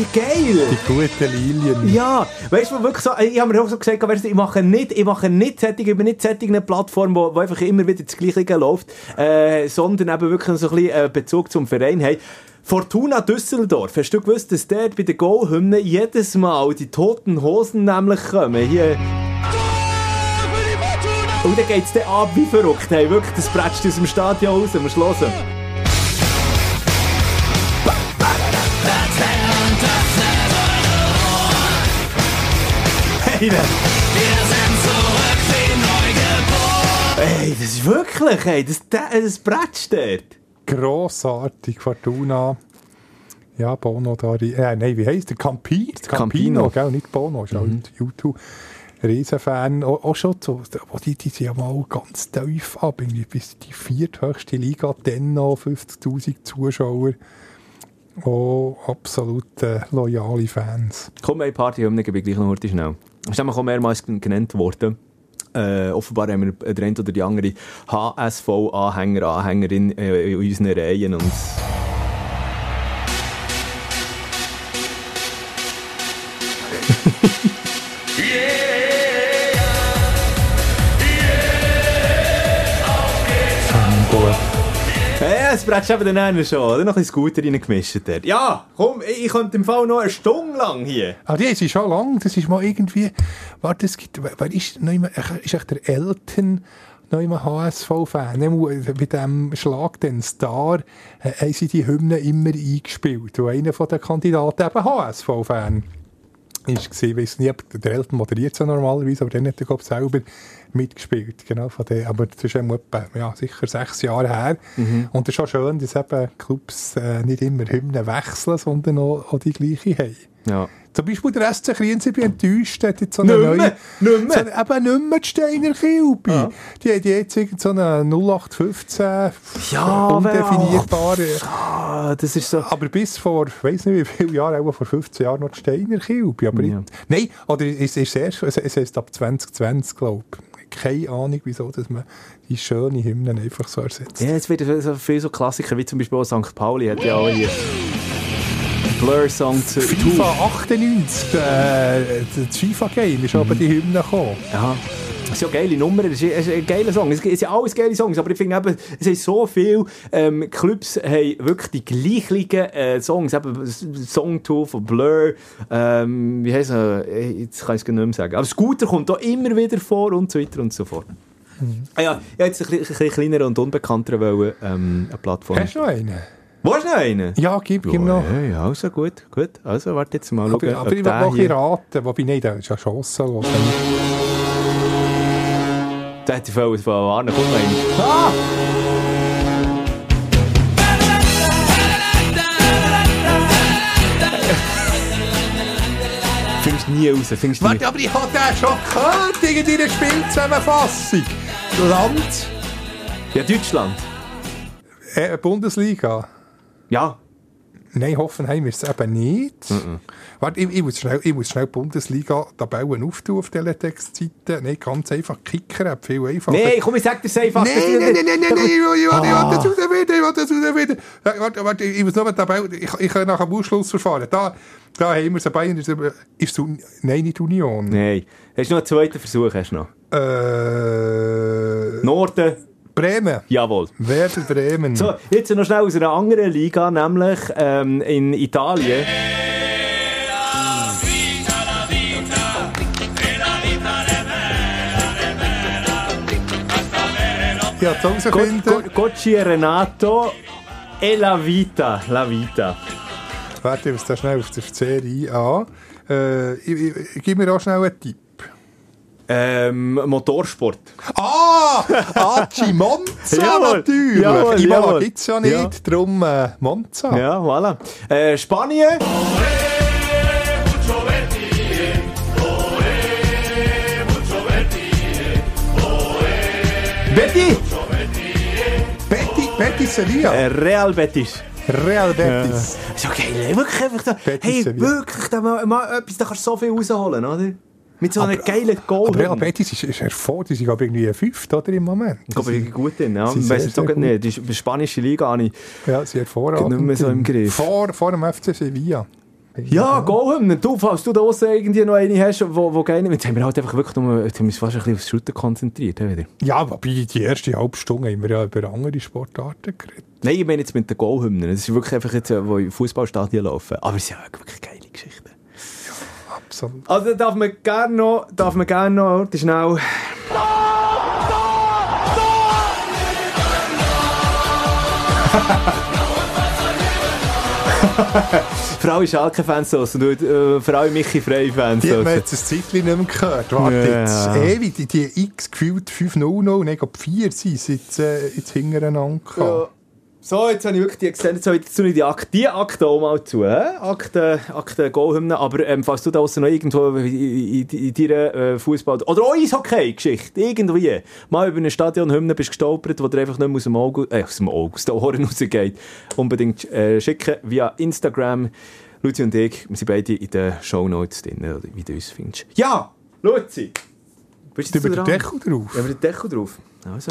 wie geil! Die guten Lilien. Ja, weißt du, wirklich so, äh, ich habe mir auch so gesagt, weißt du, ich mache nicht, ich mache nicht Setting über nicht Setting eine Plattform, wo, wo einfach immer wieder das Gleiche läuft, äh, sondern eben wirklich so ein bisschen äh, Bezug zum Verein haben. Fortuna Düsseldorf, hast du gewusst, dass dort bei der Goalhymne jedes Mal die toten Hosen nämlich kommen? Hier. Und dann geht es dann ab wie verrückt, hey, wirklich, das bretscht aus dem Stadion raus, musst du hören. rein. Wir sind zurück wie wieder. Ey, das ist wirklich, ey, das, das Brett steht. Grossartig, Fortuna. Ja, Bono da. Äh, nein, wie heisst der? Campi, Campino. Campino, gell? Nicht Bono, ist auch mhm. ein YouTube. Riesenfan. Auch, schon so, die, die sind ja mal ganz tief ab. Irgendwie bis die vierthöchste Liga, dann noch 50.000 Zuschauer. Oh, absolut äh, loyale Fans. Komm, eine Party, um nicht gleich noch schnell ist auch mehrmals genannt worden. Äh, offenbar haben wir den einen oder die andere HSV-Anhänger, Anhängerin äh, in unseren Reihen und es brätst eben dann schon, oder? Noch ein Scooter reingemischt dort. Ja, komm, ich, ich könnte im Fall noch eine Stunde lang hier. Ah, die ist schon lang. Das ist mal irgendwie... Warte, es gibt... Wer ist noch immer... Äh, ist echt der Elton noch immer HSV-Fan. Bei dem Schlag, den Star, äh, haben sie die Hymne immer eingespielt. Und einer den Kandidaten eben HSV-Fan ist war, weiß nicht, der Elton moderiert so normalerweise, aber dann hat er, glaube ich, selber mitgespielt. Genau, von dem, aber das ist etwa, ja, sicher sechs Jahre her. Mhm. Und es ist auch schön, dass eben Clubs äh, nicht immer Hymnen wechseln, sondern auch, auch die gleiche haben. Ja. Zum Beispiel der SC Kriens, ich bin enttäuscht, hat jetzt so eine nicht neue... Nicht mehr. So, eben nicht mehr die Steiner Kilby. Ja. Die haben jetzt irgend so eine 0815 ja, äh, undefinierbare... Ja, das ist so... Aber bis vor, ich weiß nicht wie viele Jahren, auch vor 15 Jahren noch die Steiner Kilby. Aber ja. nein, oder es ist erst, es ist ab 2020, glaube ich keine Ahnung, wieso dass man die schönen Hymnen einfach so ersetzt. Ja, jetzt wird so viel so Klassiker, wie zum Beispiel auch St. Pauli hat ja auch hier. Blur Song zu FIFA 98, äh, das FIFA-Game, ist mhm. aber die Hymne gekommen. Aha. Das ist ja eine geile Nummer, das ist ein geiler Song. Es sind alles geile Songs, aber ich finde eben, es sind so viele ähm, Clubs haben wirklich die gleichen äh, Songs. Eben Song 2 von Blur, ähm, wie heißt er? Äh, jetzt kann ich es nicht mehr sagen. Aber Scooter kommt da immer wieder vor und so weiter und so fort. Mhm. Ah ja, ich jetzt ein bisschen, kleiner und unbekannter wollen, ähm, eine Plattform. Hast du einen? Wo ist noch einen? Ja, gib, gib noch. Ja, also gut, gut. Also warte jetzt mal. Aber, aber ich will noch ein raten, wobei nein, das ist ja Chance. Das hätte ich vorher von warnen. Komm mal Ah! Findest du nie raus, findest du nie. Warte, aber ich habe den schon gehört, in deiner Spielzusammenfassung. Land? Ja, Deutschland. Äh, Bundesliga. Ja. Nein, Hoffenheim ist es eben nicht. Mm -mm. Warte, ich, ich, muss schnell, ich muss schnell Bundesliga-Tabellen auftun auf Teletextseiten. Nein, ganz einfach. Kicker hat viel einfacher. Nein, komm, ich sag dir es einfach. Nein, nein, nein, nein, nein, ich will das ah. rausfinden, ich will das rausfinden. Warte, warte, ich muss nur eine Tabelle, ich, ich kann nach dem Ausschluss. Da, da haben wir es, Bayern ist, ist nein, nicht Union. Nein. Hast du noch einen zweiten Versuch? Hast du noch? Äh... Norden. Bremen. Jawohl. Werder Bremen. So, jetzt noch schnell aus einer anderen Liga, nämlich ähm, in Italien. Ja, herausfinden. Go, go, Gocci e Renato e la vita, la vita. Warte, ich muss da schnell auf der Serie an. Äh, ich, ich, ich, ich gebe mir auch schnell einen Tipp. Ähm, Motorsport. Ah! Aci (laughs) Monza Jawohl, natürlich! jawohl, Imola gibt es ja nicht, Ja. darum äh, Monza. Ja, voilà. Äh, Spanien. Betty. Betty, Betty Sevilla. Äh, Real Betis. Real Betis. So geil, wirklich einfach so. Betis Hey, Sevilla. wirklich, da mal, mal etwas, da kannst du so viel rausholen, oder? Mit so einem geilen Goal. Aber Real Betis ist, ist hervor, die sind glaube ich irgendwie ein Fünft, oder, im Moment. Ich glaube, ich bin gut drin. Ja. Sie Ich sind weiss sehr, jetzt auch nicht. Die spanische Liga habe ich. Ja, sie hervorragend. Nicht mehr so im Griff. Vor, vor dem FC Sevilla. Ja, Goalhymnen. Du, falls du da draussen irgendwie noch eine hast, wo, wo geil Jetzt haben wir halt einfach wirklich nur, jetzt haben wir uns fast ein bisschen aufs Shooten konzentriert. Wieder. Ja, wobei die erste halbe Stunde haben wir ja über andere Sportarten geredet. Nein, ich meine jetzt mit den Goalhymnen. Das ist wirklich einfach jetzt, äh, wo Fußballstadien laufen. Aber es sind ja wirklich geile Geschichten. Absolut. Also darf man gerne noch, darf man gerne noch, warte schnell. (laughs) Für alle Schalke-Fans und äh, Michi-Frey-Fans. Die hat man aus. jetzt ein Zeitchen nicht mehr gehört. Warte Ja. jetzt, ewig, die, die x gefühlt 5-0 und ich glaube 4 sind jetzt, äh, jetzt hintereinander Ja. So, jetzt habe ich wirklich die gesehen. Jetzt habe ich die Akte, die Akte auch mal zu. hä? Akte, Akte Goalhymne. Aber ähm, falls du da draussen noch irgendwo in, in, in deiner äh, Fußball- oder auch Eishockey-Geschichte, irgendwie, mal über eine Stadionhymne bist gestolpert, wo dir einfach nicht mehr aus dem Auge, äh, aus dem Auge, aus den Ohren (laughs) rausgeht, unbedingt äh, schicken via Instagram. Luzi und ich, wir sind beide in den Shownotes drin, oder wie du uns findest. Ja, Luzi! Bist du Über den? Deckel drauf. Ja, über den Deckel drauf. Also,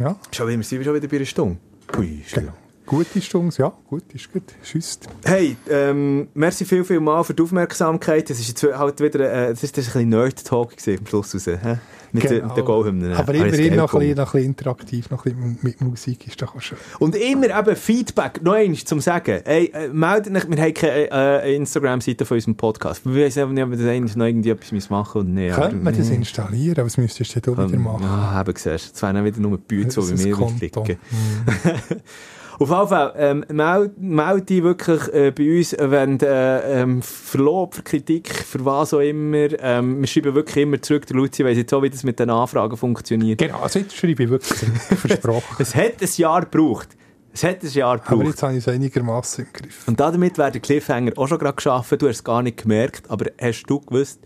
Ja, schau, wir sind schon wieder bei einer Stunde. Ui, schön. genau. Gute Stunde, ja, gut, ist gut. Schüsst. Hey, ähm, merci viel, viel mal für die Aufmerksamkeit. Das ist jetzt halt wieder, äh, das ist, das ist ein bisschen Nerd-Talk am Schluss raus, hä? Mit, Genau. den- Goalhymnen. Aber immerhin noch ein, bisschen, noch ein bisschen interaktiv, noch ein bisschen mit Musik ist doch auch schön. Und immer eben Feedback, noch eins zum Sagen. Hey, äh, meldet euch, wir haben keine äh, Instagram-Seite von unserem Podcast. Wir wissen nicht, ob wir das eigentlich noch irgendwie etwas machen müssen. Könnte man das nee. installieren, aber das müsstest du dann wieder machen. Ja, eben siehst du. Es wären wieder nur Das wie ist wir klicken. (laughs) Auf jeden Fall, ähm, meld, dich wirklich äh, bei uns, wenn äh, ähm, für Lob, für Kritik, für was auch immer. Ähm, wir schreiben wirklich immer zurück. Der Luzi weiss jetzt auch, wie das mit den Anfragen funktioniert. Genau, also jetzt schreibe ich wirklich (laughs) versprochen. Es hat ein Jahr gebraucht. Es hat ein Jahr Aber gebraucht. jetzt habe ich es einigermaßen im Griff. Und damit wäre der Cliffhanger auch schon gerade geschaffen. Du hast es gar nicht gemerkt, aber hast du gewusst,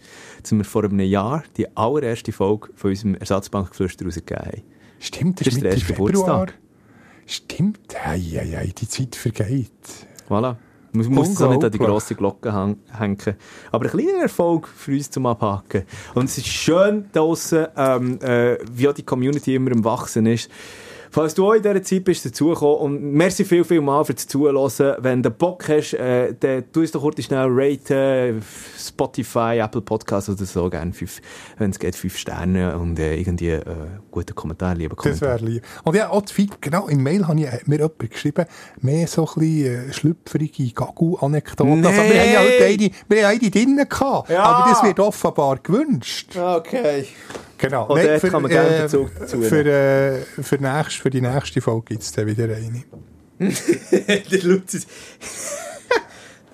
dass wir vor einem Jahr die allererste Folge von unserem Ersatzbankgeflüster rausgegeben haben? Stimmt, das Das ist ist der erste Februar. Geburtstag. Stimmt, hey, hey, hey, die Zeit vergeht. Voilà. Man muss es auch nicht an die grosse Glocke hängen. Aber ein kleiner Erfolg für uns zum Abhaken. Und es ist schön draussen, ähm, äh, wie auch die Community immer am Wachsen ist. Falls du auch in dieser Zeit bist dazugekommen und merci viel, viel mal für das Zuhören. Wenn du Bock hast, äh, dann tu uns doch kurz schnell raten. Spotify, Apple Podcasts oder so, gerne fünf, wenn es geht, fünf Sterne und äh, irgendwie äh, guten Kommentar, lieber Das Kommentar. wäre lieb. Und ja, auch das Feedback, genau, im Mail habe ich, hat mir jemand geschrieben, mehr so ein bisschen äh, schlüpfrige Gagu-Anekdoten. Also, wir haben ja heute eine, wir haben eine drin gehabt, Ja. aber das wird offenbar gewünscht. Okay. Genau. Und dort kann man gerne Bezug dazu Für, äh, für, nächst, für die nächste Folge gibt es dann wieder eine. (laughs) der Luzi...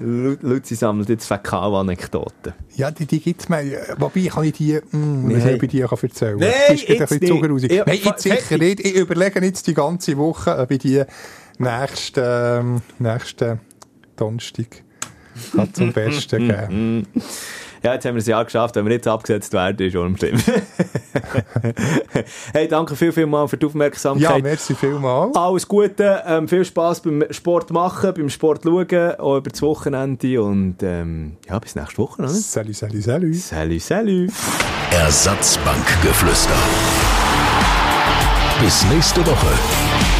Luzi (laughs) sammelt jetzt Fäkal-Anekdoten. Ja, die, die gibt es mir. äh, Wobei, kann ich die, mh, Nein. was ich dir kann erzählen Nein, gerade jetzt ein bisschen nicht. Ja, Nein, jetzt sicher fertig. nicht. Ich überlege jetzt die ganze Woche, ob ich die nächsten, ähm, nächsten Donnerstag (laughs) zum Besten geben Ja, jetzt haben wir es ja geschafft. Wenn wir jetzt abgesetzt werden, ist schon schlimm. (laughs) hey, danke viel, viel mal für die Ja, Aufmerksamkeit. merci vielmals. Alles Gute, ähm, viel Spass beim Sport machen, beim Sport schauen, auch über das Wochenende und ähm, ja, bis nächste Woche. Oder? Salut, salut, salut. Salut, salut. Ersatzbankgeflüster. Bis nächste Woche.